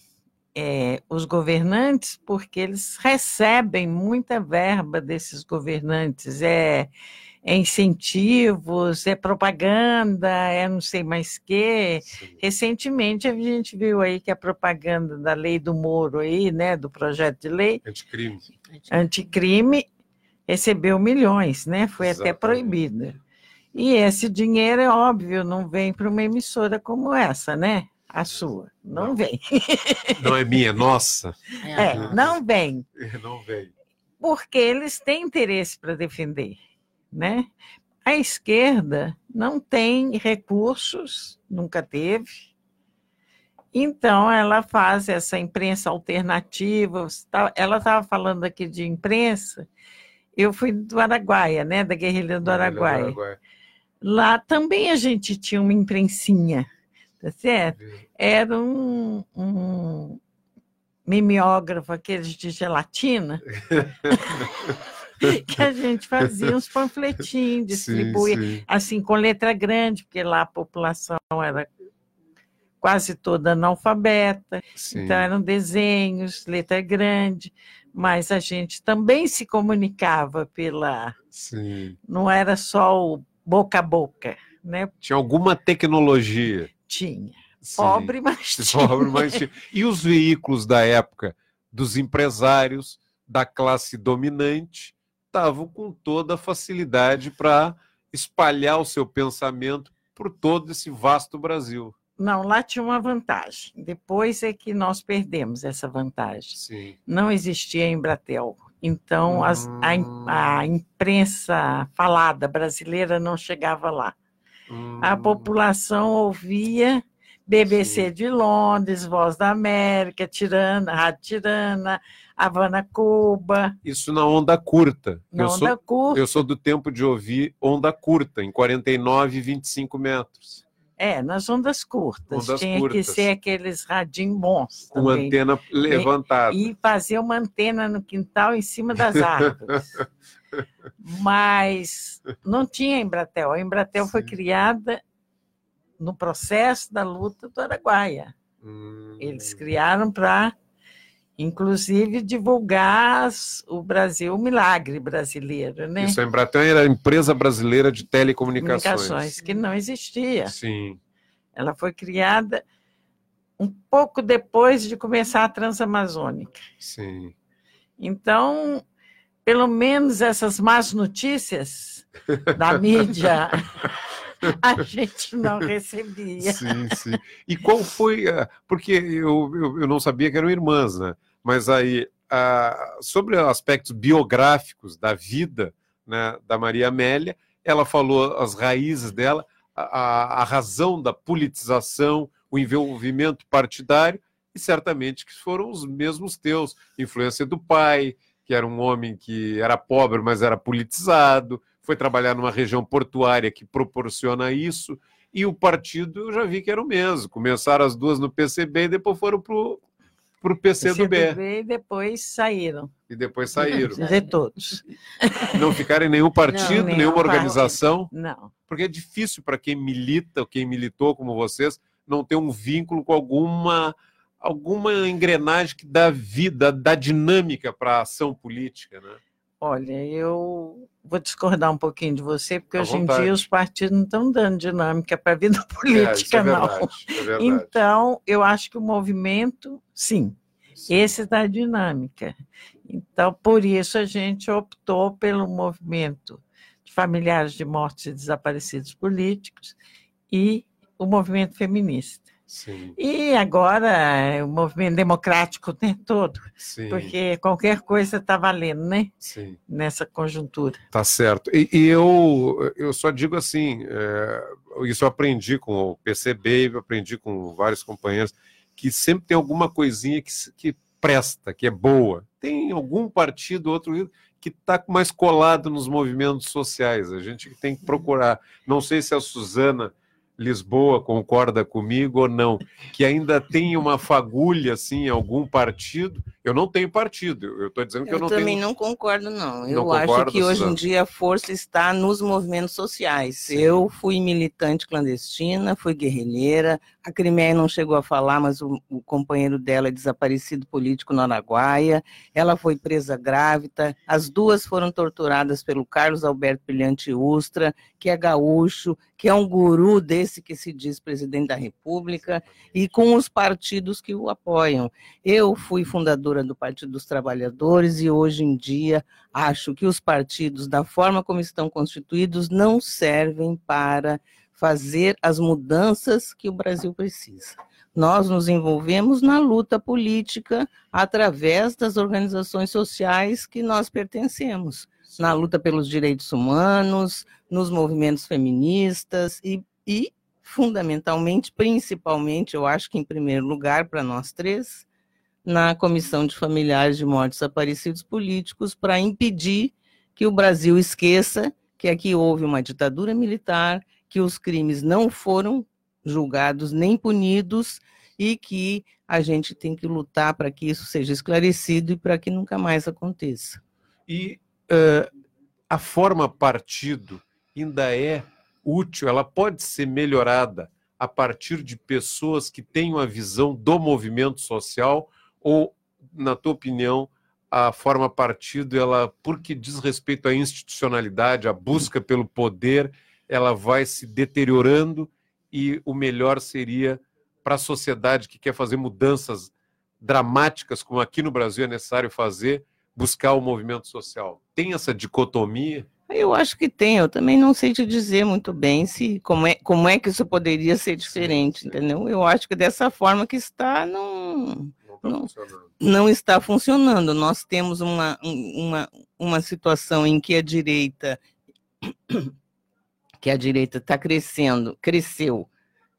é, os governantes porque eles recebem muita verba desses governantes. É, é incentivos, é propaganda, é não sei mais que. Recentemente a gente viu aí que a propaganda da lei do Moro aí, né, do projeto de lei Anticrime. anticrime, recebeu milhões, né? Foi até Exatamente. proibida. E esse dinheiro, é óbvio, não vem para uma emissora como essa, né? A sua. Não, Não. vem. Não é minha, é nossa. É, não vem. Não veio. Porque eles têm interesse para defender, né? A esquerda não tem recursos, nunca teve. Então, ela faz essa imprensa alternativa. Tá- Ela estava falando aqui de imprensa. Eu fui do Araguaia, né? Da guerrilha do Araguaia. Lá também a gente tinha uma imprensinha, tá certo? Era um, um mimeógrafo, aqueles de gelatina, que a gente fazia uns panfletinhos, distribuía, Sim, sim. assim, com letra grande, porque lá a população era quase toda analfabeta, sim. então eram desenhos, letra grande, mas a gente também se comunicava pela. sim. Não era só o boca a boca, né? Tinha alguma tecnologia. Tinha. Sim. Pobre, mas tinha. Pobre, mas tinha. E os veículos da época dos empresários, da classe dominante, estavam com toda a facilidade para espalhar o seu pensamento por todo esse vasto Brasil. Não, lá tinha uma vantagem. Depois é que nós perdemos essa vantagem. Sim. Não existia Embratel. Então, as- a, im- Hum. a imprensa falada brasileira não chegava lá. A Hum, população ouvia BBC Sim. de Londres, Voz da América, Tirana, Rádio Tirana, Havana, Cuba, Isso na onda curta. na eu, onda sou, curta. eu sou do tempo de ouvir onda curta, em 49 e 25 metros, É, nas ondas curtas. Ondas Tinha curtas. que ser aqueles radinhos bons com também. antena levantada. E fazer uma antena no quintal em cima das árvores. Mas não tinha Embratel. A Embratel foi Sim. criada no processo da luta do Araguaia. Hum, Eles criaram para, inclusive, divulgar o Brasil, o milagre brasileiro, né? Isso, a Embratel era a empresa brasileira de telecomunicações. Comunicações, que não existia. Sim, Ela foi criada um pouco depois de começar a Transamazônica. sim. Então, pelo menos essas más notícias da mídia a gente não recebia. Sim, sim. E qual foi. a- Porque eu, eu, eu não sabia que eram irmãs, né? Mas aí, sobre aspectos biográficos da vida né, da Maria Amélia, ela falou as raízes dela, a, a- a razão da politização, o envolvimento partidário, e certamente que foram os mesmos teus. Influência do pai, que era um homem que era pobre, mas era politizado, foi trabalhar numa região portuária que proporciona isso, e o partido eu já vi que era o mesmo. Começaram as duas no PCB e depois foram para o PC do B. E depois saíram. E depois saíram. De todos. Não ficaram em nenhum partido, nenhum nenhuma organização, Não. porque é difícil para quem milita, ou quem militou como vocês, não ter um vínculo com alguma alguma engrenagem que dá vida, dá dinâmica para a ação política, né? Olha, eu vou discordar um pouquinho de você, porque À hoje em vontade. dia os partidos não estão dando dinâmica para a vida É, isso política, é não. verdade, é verdade. Então, eu acho que o movimento, sim, esse dá dinâmica. Então, por isso a gente optou pelo movimento de familiares de mortos e desaparecidos políticos e o movimento feminista. Sim, E agora o movimento democrático né, todo, sim, porque qualquer coisa está valendo, né? sim. Nessa conjuntura. Tá certo. E, e eu, eu só digo assim, é, isso eu aprendi com o PCB, eu aprendi com vários companheiros, que sempre tem alguma coisinha que, que presta, que é boa. Tem algum partido, outro que está mais colado nos movimentos sociais. A gente tem que procurar. Não sei se a Suzana Lisboa concorda comigo ou não, que ainda tem uma fagulha assim em algum partido. Eu não tenho partido. Eu estou dizendo que eu, Eu, não também tenho. não concordo, não. Não Eu acho que hoje Suzana? em dia a força está nos movimentos sociais. Sim. Eu fui militante clandestina, fui guerrilheira. A Crimeia não chegou a falar, mas o, o companheiro dela é desaparecido político no Araguaia. Ela foi presa grávida. As duas foram torturadas pelo Carlos Alberto Brilhante Ustra, que é gaúcho, que é um guru desse que se diz presidente da República, e com os partidos que o apoiam. Eu fui fundadora do Partido dos Trabalhadores e hoje em dia acho que os partidos, da forma como estão constituídos, não servem para fazer as mudanças que o Brasil precisa. Nós nos envolvemos na luta política através das organizações sociais que nós pertencemos, na luta pelos direitos humanos, nos movimentos feministas e, e fundamentalmente, principalmente, eu acho que em primeiro lugar para nós três, na Comissão de Familiares de Mortos Desaparecidos Políticos para impedir que o Brasil esqueça que aqui houve uma ditadura militar, que os crimes não foram julgados nem punidos e que a gente tem que lutar para que isso seja esclarecido e para que nunca mais aconteça. E eh, a forma partido ainda é útil, ela pode ser melhorada a partir de pessoas que tenham a visão do movimento social ou, na tua opinião, a forma partido, ela, porque diz respeito à institucionalidade, à busca pelo poder, ela vai se deteriorando e o melhor seria para a sociedade que quer fazer mudanças dramáticas, como aqui no Brasil é necessário fazer, buscar o movimento social. Tem essa dicotomia? Eu acho que tem, eu também não sei te dizer muito bem se como é, como é que isso poderia ser diferente, sim. entendeu? Eu acho que dessa forma que está, não, Não está Não. funcionando. não está funcionando. Nós temos uma, um- uma, uma situação em que a direita que a direita está crescendo, cresceu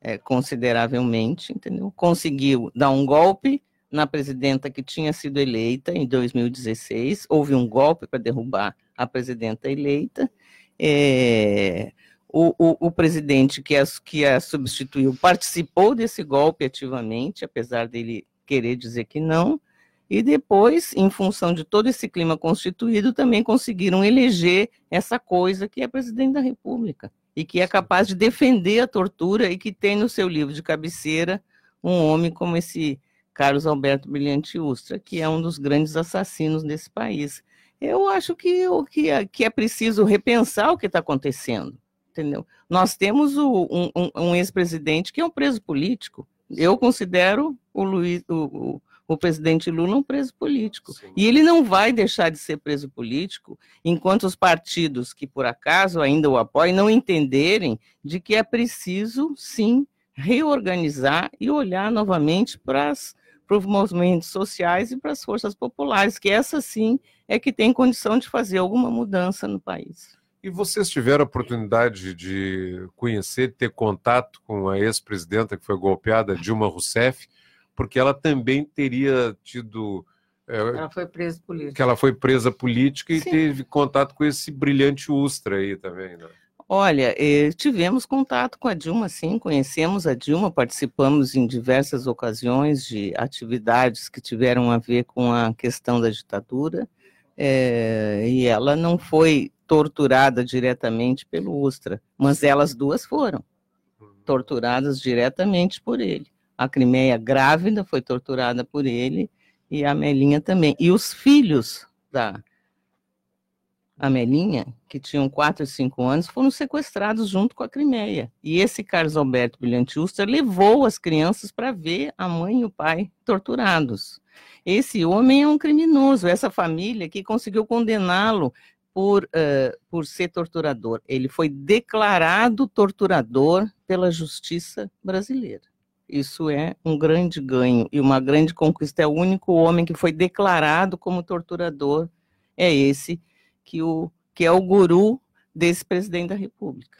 é, consideravelmente, entendeu? Conseguiu dar um golpe na presidenta que tinha sido eleita em 2016. Houve um golpe para derrubar a presidenta eleita. É, o, o, o presidente que a, que a substituiu participou desse golpe ativamente, apesar dele querer dizer que não. E depois, em função de todo esse clima constituído, também conseguiram eleger essa coisa que é presidente da República e que é capaz de defender a tortura e que tem no seu livro de cabeceira um homem como esse Carlos Alberto Brilhante Ustra, que é um dos grandes assassinos desse país. Eu acho que, o que, é, que é preciso repensar o que está acontecendo, entendeu? Nós temos o- um, um- ex-presidente que é um preso político. Eu considero o Luiz, o, o- presidente Lula um preso político. Sim. E ele não vai deixar de ser preso político enquanto os partidos que, por acaso, ainda o apoiam, não entenderem de que é preciso, sim, reorganizar e olhar novamente para os movimentos sociais e para as forças populares, que essa sim é que tem condição de fazer alguma mudança no país. E vocês tiveram a oportunidade de conhecer, ter contato com a ex-presidenta que foi golpeada, Dilma Rousseff, porque ela também teria tido. é, Ela foi presa política. que ela foi presa política e Sim. teve contato com esse brilhante Ustra aí também, né? Olha, eh, tivemos contato com a Dilma, sim, conhecemos a Dilma, participamos em diversas ocasiões de atividades que tiveram a ver com a questão da ditadura, eh, e ela não foi torturada diretamente pelo Ustra, mas elas duas foram torturadas diretamente por ele. A Crimeia grávida foi torturada por ele e a Melinha também. E os filhos da Amelinha, que tinham 4 e 5 anos, foram sequestrados junto com a Crimeia. E esse Carlos Alberto Brilhante Ustra levou as crianças para ver a mãe e o pai torturados. Esse homem é um criminoso, essa família que conseguiu condená-lo por, eh, por ser torturador. Ele foi declarado torturador pela justiça brasileira. Isso é um grande ganho e uma grande conquista. É o único homem que foi declarado como torturador, é esse que, o, que é o guru desse presidente da República.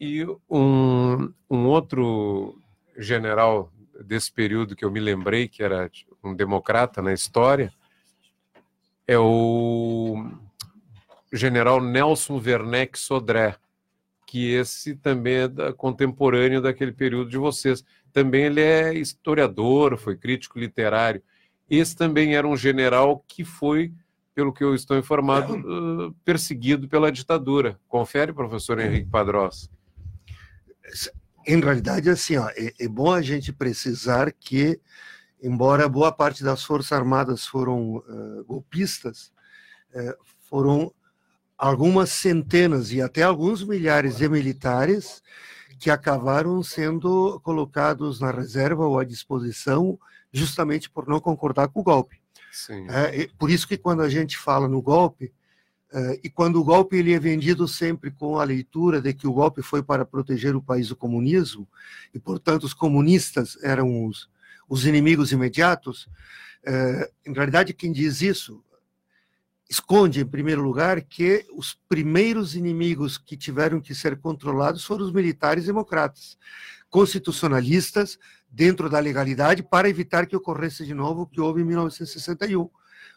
E um, um outro general desse período que eu me lembrei, que era um democrata na história, é o general Nelson Werneck Sodré, que esse também é da- contemporâneo daquele período de vocês. Também ele é historiador, foi crítico literário. Esse também era um general que foi, pelo que eu estou informado, perseguido pela ditadura. Confere, professor Henrique Padrós. Em realidade, assim, ó, é, é bom a gente precisar que, embora boa parte das Forças Armadas foram eh, golpistas, eh, foram algumas centenas e até alguns milhares de militares que acabaram sendo colocados na reserva ou à disposição justamente por não concordar com o golpe. É, por isso que quando a gente fala no golpe, eh, e quando o golpe ele é vendido sempre com a leitura de que o golpe foi para proteger o país do comunismo, e portanto os comunistas eram os, os inimigos imediatos, eh, em realidade quem diz isso esconde, em primeiro lugar, que os primeiros inimigos que tiveram que ser controlados foram os militares democratas, constitucionalistas, dentro da legalidade, para evitar que ocorresse de novo o que houve em 1961. Ou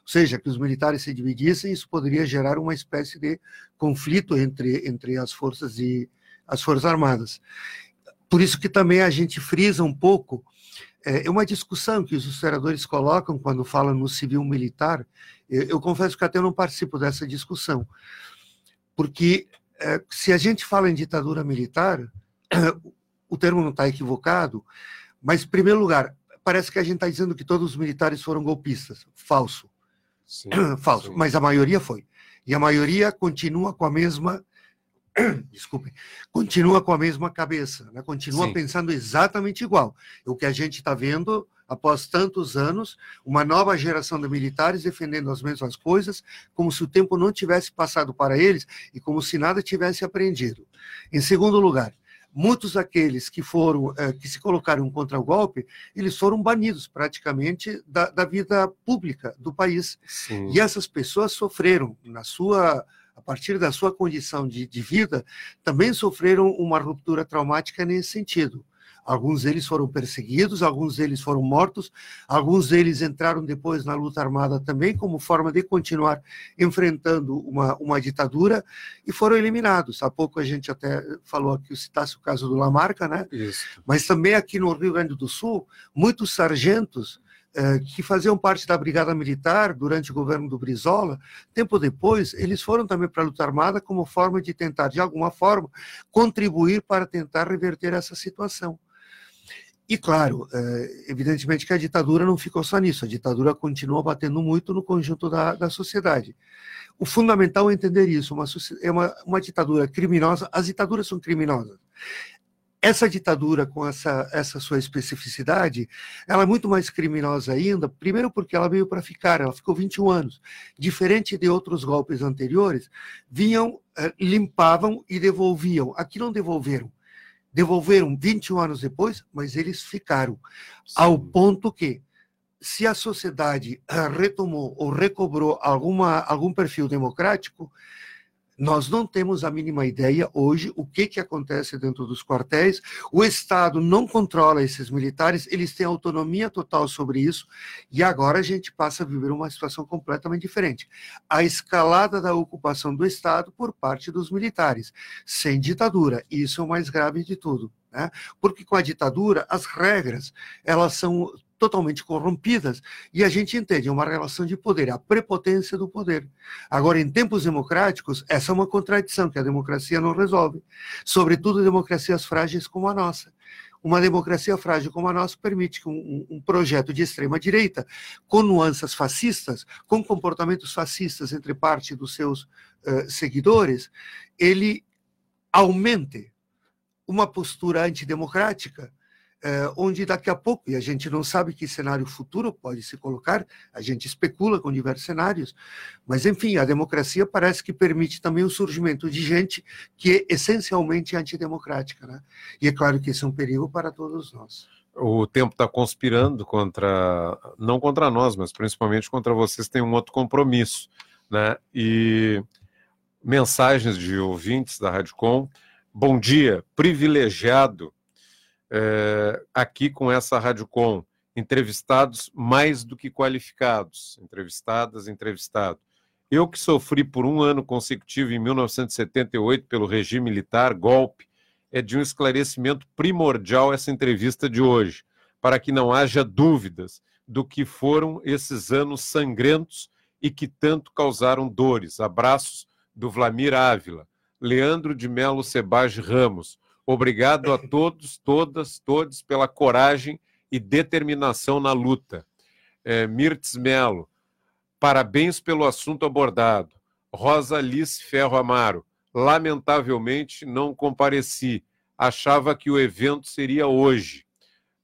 seja, que os militares se dividissem, isso poderia gerar uma espécie de conflito entre, entre as forças e as forças armadas. Por isso que também a gente frisa um pouco é uma discussão que os historiadores colocam quando falam no civil militar. Eu, eu confesso que até não participo dessa discussão, porque é, se a gente fala em ditadura militar, o termo não está equivocado, mas, em primeiro lugar, parece que a gente está dizendo que todos os militares foram golpistas. Falso. Sim, Falso. sim. Mas a maioria foi. E a maioria continua com a mesma. Desculpem. Continua com a mesma cabeça, né? continua Sim. pensando exatamente igual. O que a gente está vendo, após tantos anos, uma nova geração de militares defendendo as mesmas coisas, como se o tempo não tivesse passado para eles e como se nada tivesse aprendido. Em segundo lugar, muitos daqueles que foram eh, que se colocaram contra o golpe, eles foram banidos praticamente da, da vida pública do país. Sim. E essas pessoas sofreram na sua a partir da sua condição de, de vida, também sofreram uma ruptura traumática nesse sentido. Alguns deles foram perseguidos, alguns deles foram mortos, alguns deles entraram depois na luta armada também, como forma de continuar enfrentando uma, uma ditadura, e foram eliminados. Há pouco a gente até falou aqui, citasse o caso do Lamarca, né? Isso. mas também aqui no Rio Grande do Sul, muitos sargentos eh, que faziam parte da Brigada Militar durante o governo do Brizola, tempo depois, eles foram também para a luta armada como forma de tentar, de alguma forma, contribuir para tentar reverter essa situação. E, claro, eh, evidentemente que a ditadura não ficou só nisso, a ditadura continua batendo muito no conjunto da, da sociedade. O fundamental é entender isso, uma, é uma, uma ditadura criminosa, as ditaduras são criminosas. essa ditadura, com essa, essa sua especificidade, ela é muito mais criminosa ainda, primeiro porque ela veio para ficar, ela ficou 21 anos. Diferente de outros golpes anteriores, vinham, eh, limpavam e devolviam. Aqui não devolveram. Devolveram 21 anos depois, mas eles ficaram. Sim. Ao ponto que, se a sociedade eh, retomou ou recobrou alguma, algum perfil democrático, nós não temos a mínima ideia hoje o que, que acontece dentro dos quartéis. O Estado não controla esses militares, eles têm autonomia total sobre isso, e agora a gente passa a viver uma situação completamente diferente. A escalada da ocupação do Estado por parte dos militares, sem ditadura. Isso é o mais grave de tudo. Né? Porque com a ditadura, as regras elas são totalmente corrompidas, e a gente entende uma relação de poder, a prepotência do poder. Agora, em tempos democráticos, essa é uma contradição que a democracia não resolve, sobretudo democracias frágeis como a nossa. Uma democracia frágil como a nossa permite que um, um projeto de extrema-direita, com nuances fascistas, com comportamentos fascistas entre parte dos seus uh, seguidores, ele aumente uma postura antidemocrática é, onde daqui a pouco, e a gente não sabe que cenário futuro pode se colocar, a gente especula com diversos cenários, mas enfim, a democracia parece que permite também o surgimento de gente que é essencialmente antidemocrática, né? E é claro que isso é um perigo para todos nós. O tempo está conspirando contra, não contra nós, mas principalmente contra vocês, tem um outro compromisso, né? E mensagens de ouvintes da Rádio Com. Bom dia, privilegiado é, aqui com essa Rádio Com, entrevistados mais do que qualificados, entrevistadas, entrevistado. Eu que sofri por um ano consecutivo em 1978 pelo regime militar, golpe, é de um esclarecimento primordial essa entrevista de hoje, para que não haja dúvidas do que foram esses anos sangrentos e que tanto causaram dores. Abraços do Vlamir Ávila, Leandro de Melo Sebage Ramos, Obrigado a todos, todas, todos pela coragem e determinação na luta. É, Mirtz Melo, parabéns pelo assunto abordado. Rosa Alice Ferro Amaro, lamentavelmente não compareci. Achava que o evento seria hoje.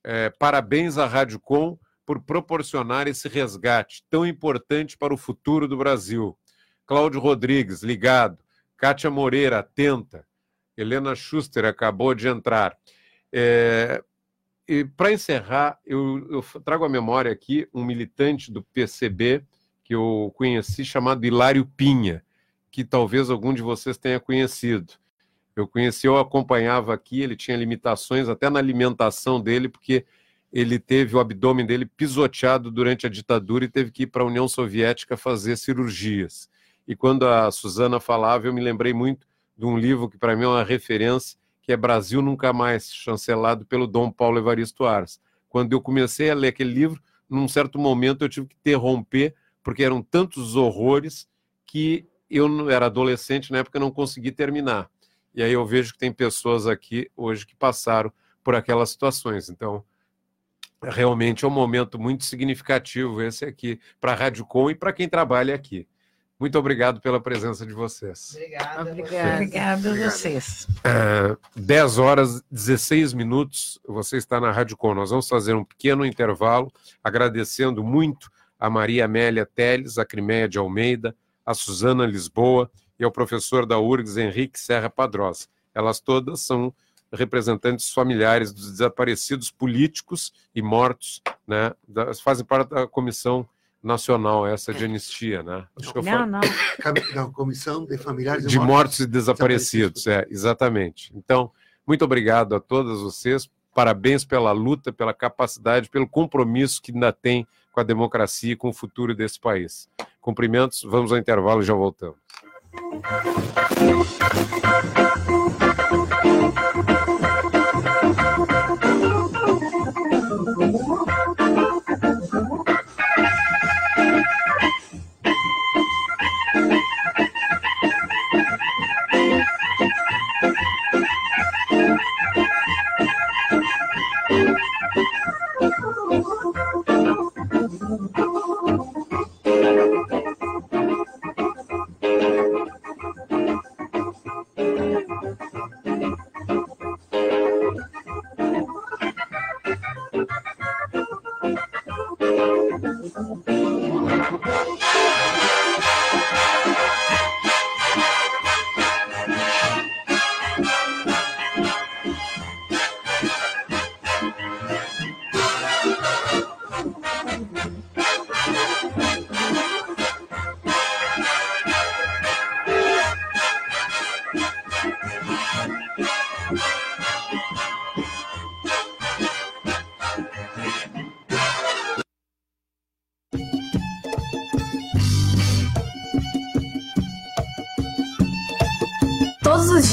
É, parabéns à Rádio Com por proporcionar esse resgate tão importante para o futuro do Brasil. Cláudio Rodrigues, ligado. Kátia Moreira, atenta. Helena Schuster acabou de entrar. É, e para encerrar, eu, eu, trago à memória aqui um militante do PCB que eu conheci chamado Hilário Pinha, que talvez algum de vocês tenha conhecido. Eu conheci, eu acompanhava aqui, ele tinha limitações até na alimentação dele, porque ele teve o abdômen dele pisoteado durante a ditadura e teve que ir para a União Soviética fazer cirurgias. E quando a Suzana falava, eu me lembrei muito de um livro que para mim é uma referência, que é Brasil Nunca Mais, chancelado pelo Dom Paulo Evaristo Ars. Quando eu comecei a ler aquele livro, num certo momento eu tive que interromper, porque eram tantos horrores que eu era adolescente na época não consegui terminar. E aí eu vejo que tem pessoas aqui hoje que passaram por aquelas situações. Então, realmente é um momento muito significativo esse aqui para a Rádio Com e para quem trabalha aqui. Muito obrigado pela presença de vocês. Obrigada. Obrigada a vocês. É, 10 horas 16 minutos, você está na Rádio Com. Nós vamos fazer um pequeno intervalo, agradecendo muito a Maria Amélia Teles, a Crimeia de Almeida, a Suzana Lisboa e ao professor da URGS, Henrique Serra Padrosa. Elas todas são representantes familiares dos desaparecidos políticos e mortos, né? fazem parte da comissão nacional, essa de anistia, né? Acho não, não, não. não. Comissão de Familiares de, de Mortos, e Desaparecidos, é, exatamente. Então, muito obrigado a todas vocês, parabéns pela luta, pela capacidade, pelo compromisso que ainda tem com a democracia e com o futuro desse país. Cumprimentos, vamos ao intervalo e já voltamos.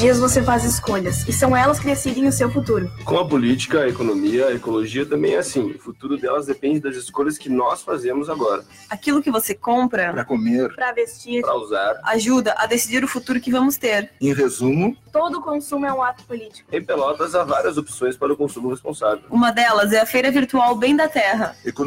Dias você faz escolhas e são elas que decidem o seu futuro. Com a política, a economia, a ecologia também é assim. O futuro delas depende das escolhas que nós fazemos agora. Aquilo que você compra, Para comer, para vestir, para usar. ajuda a decidir o futuro que vamos ter. Em resumo, Todo consumo é um ato político. em Pelotas há várias opções para o consumo responsável. Uma delas é a Feira Virtual Bem da Terra. Economia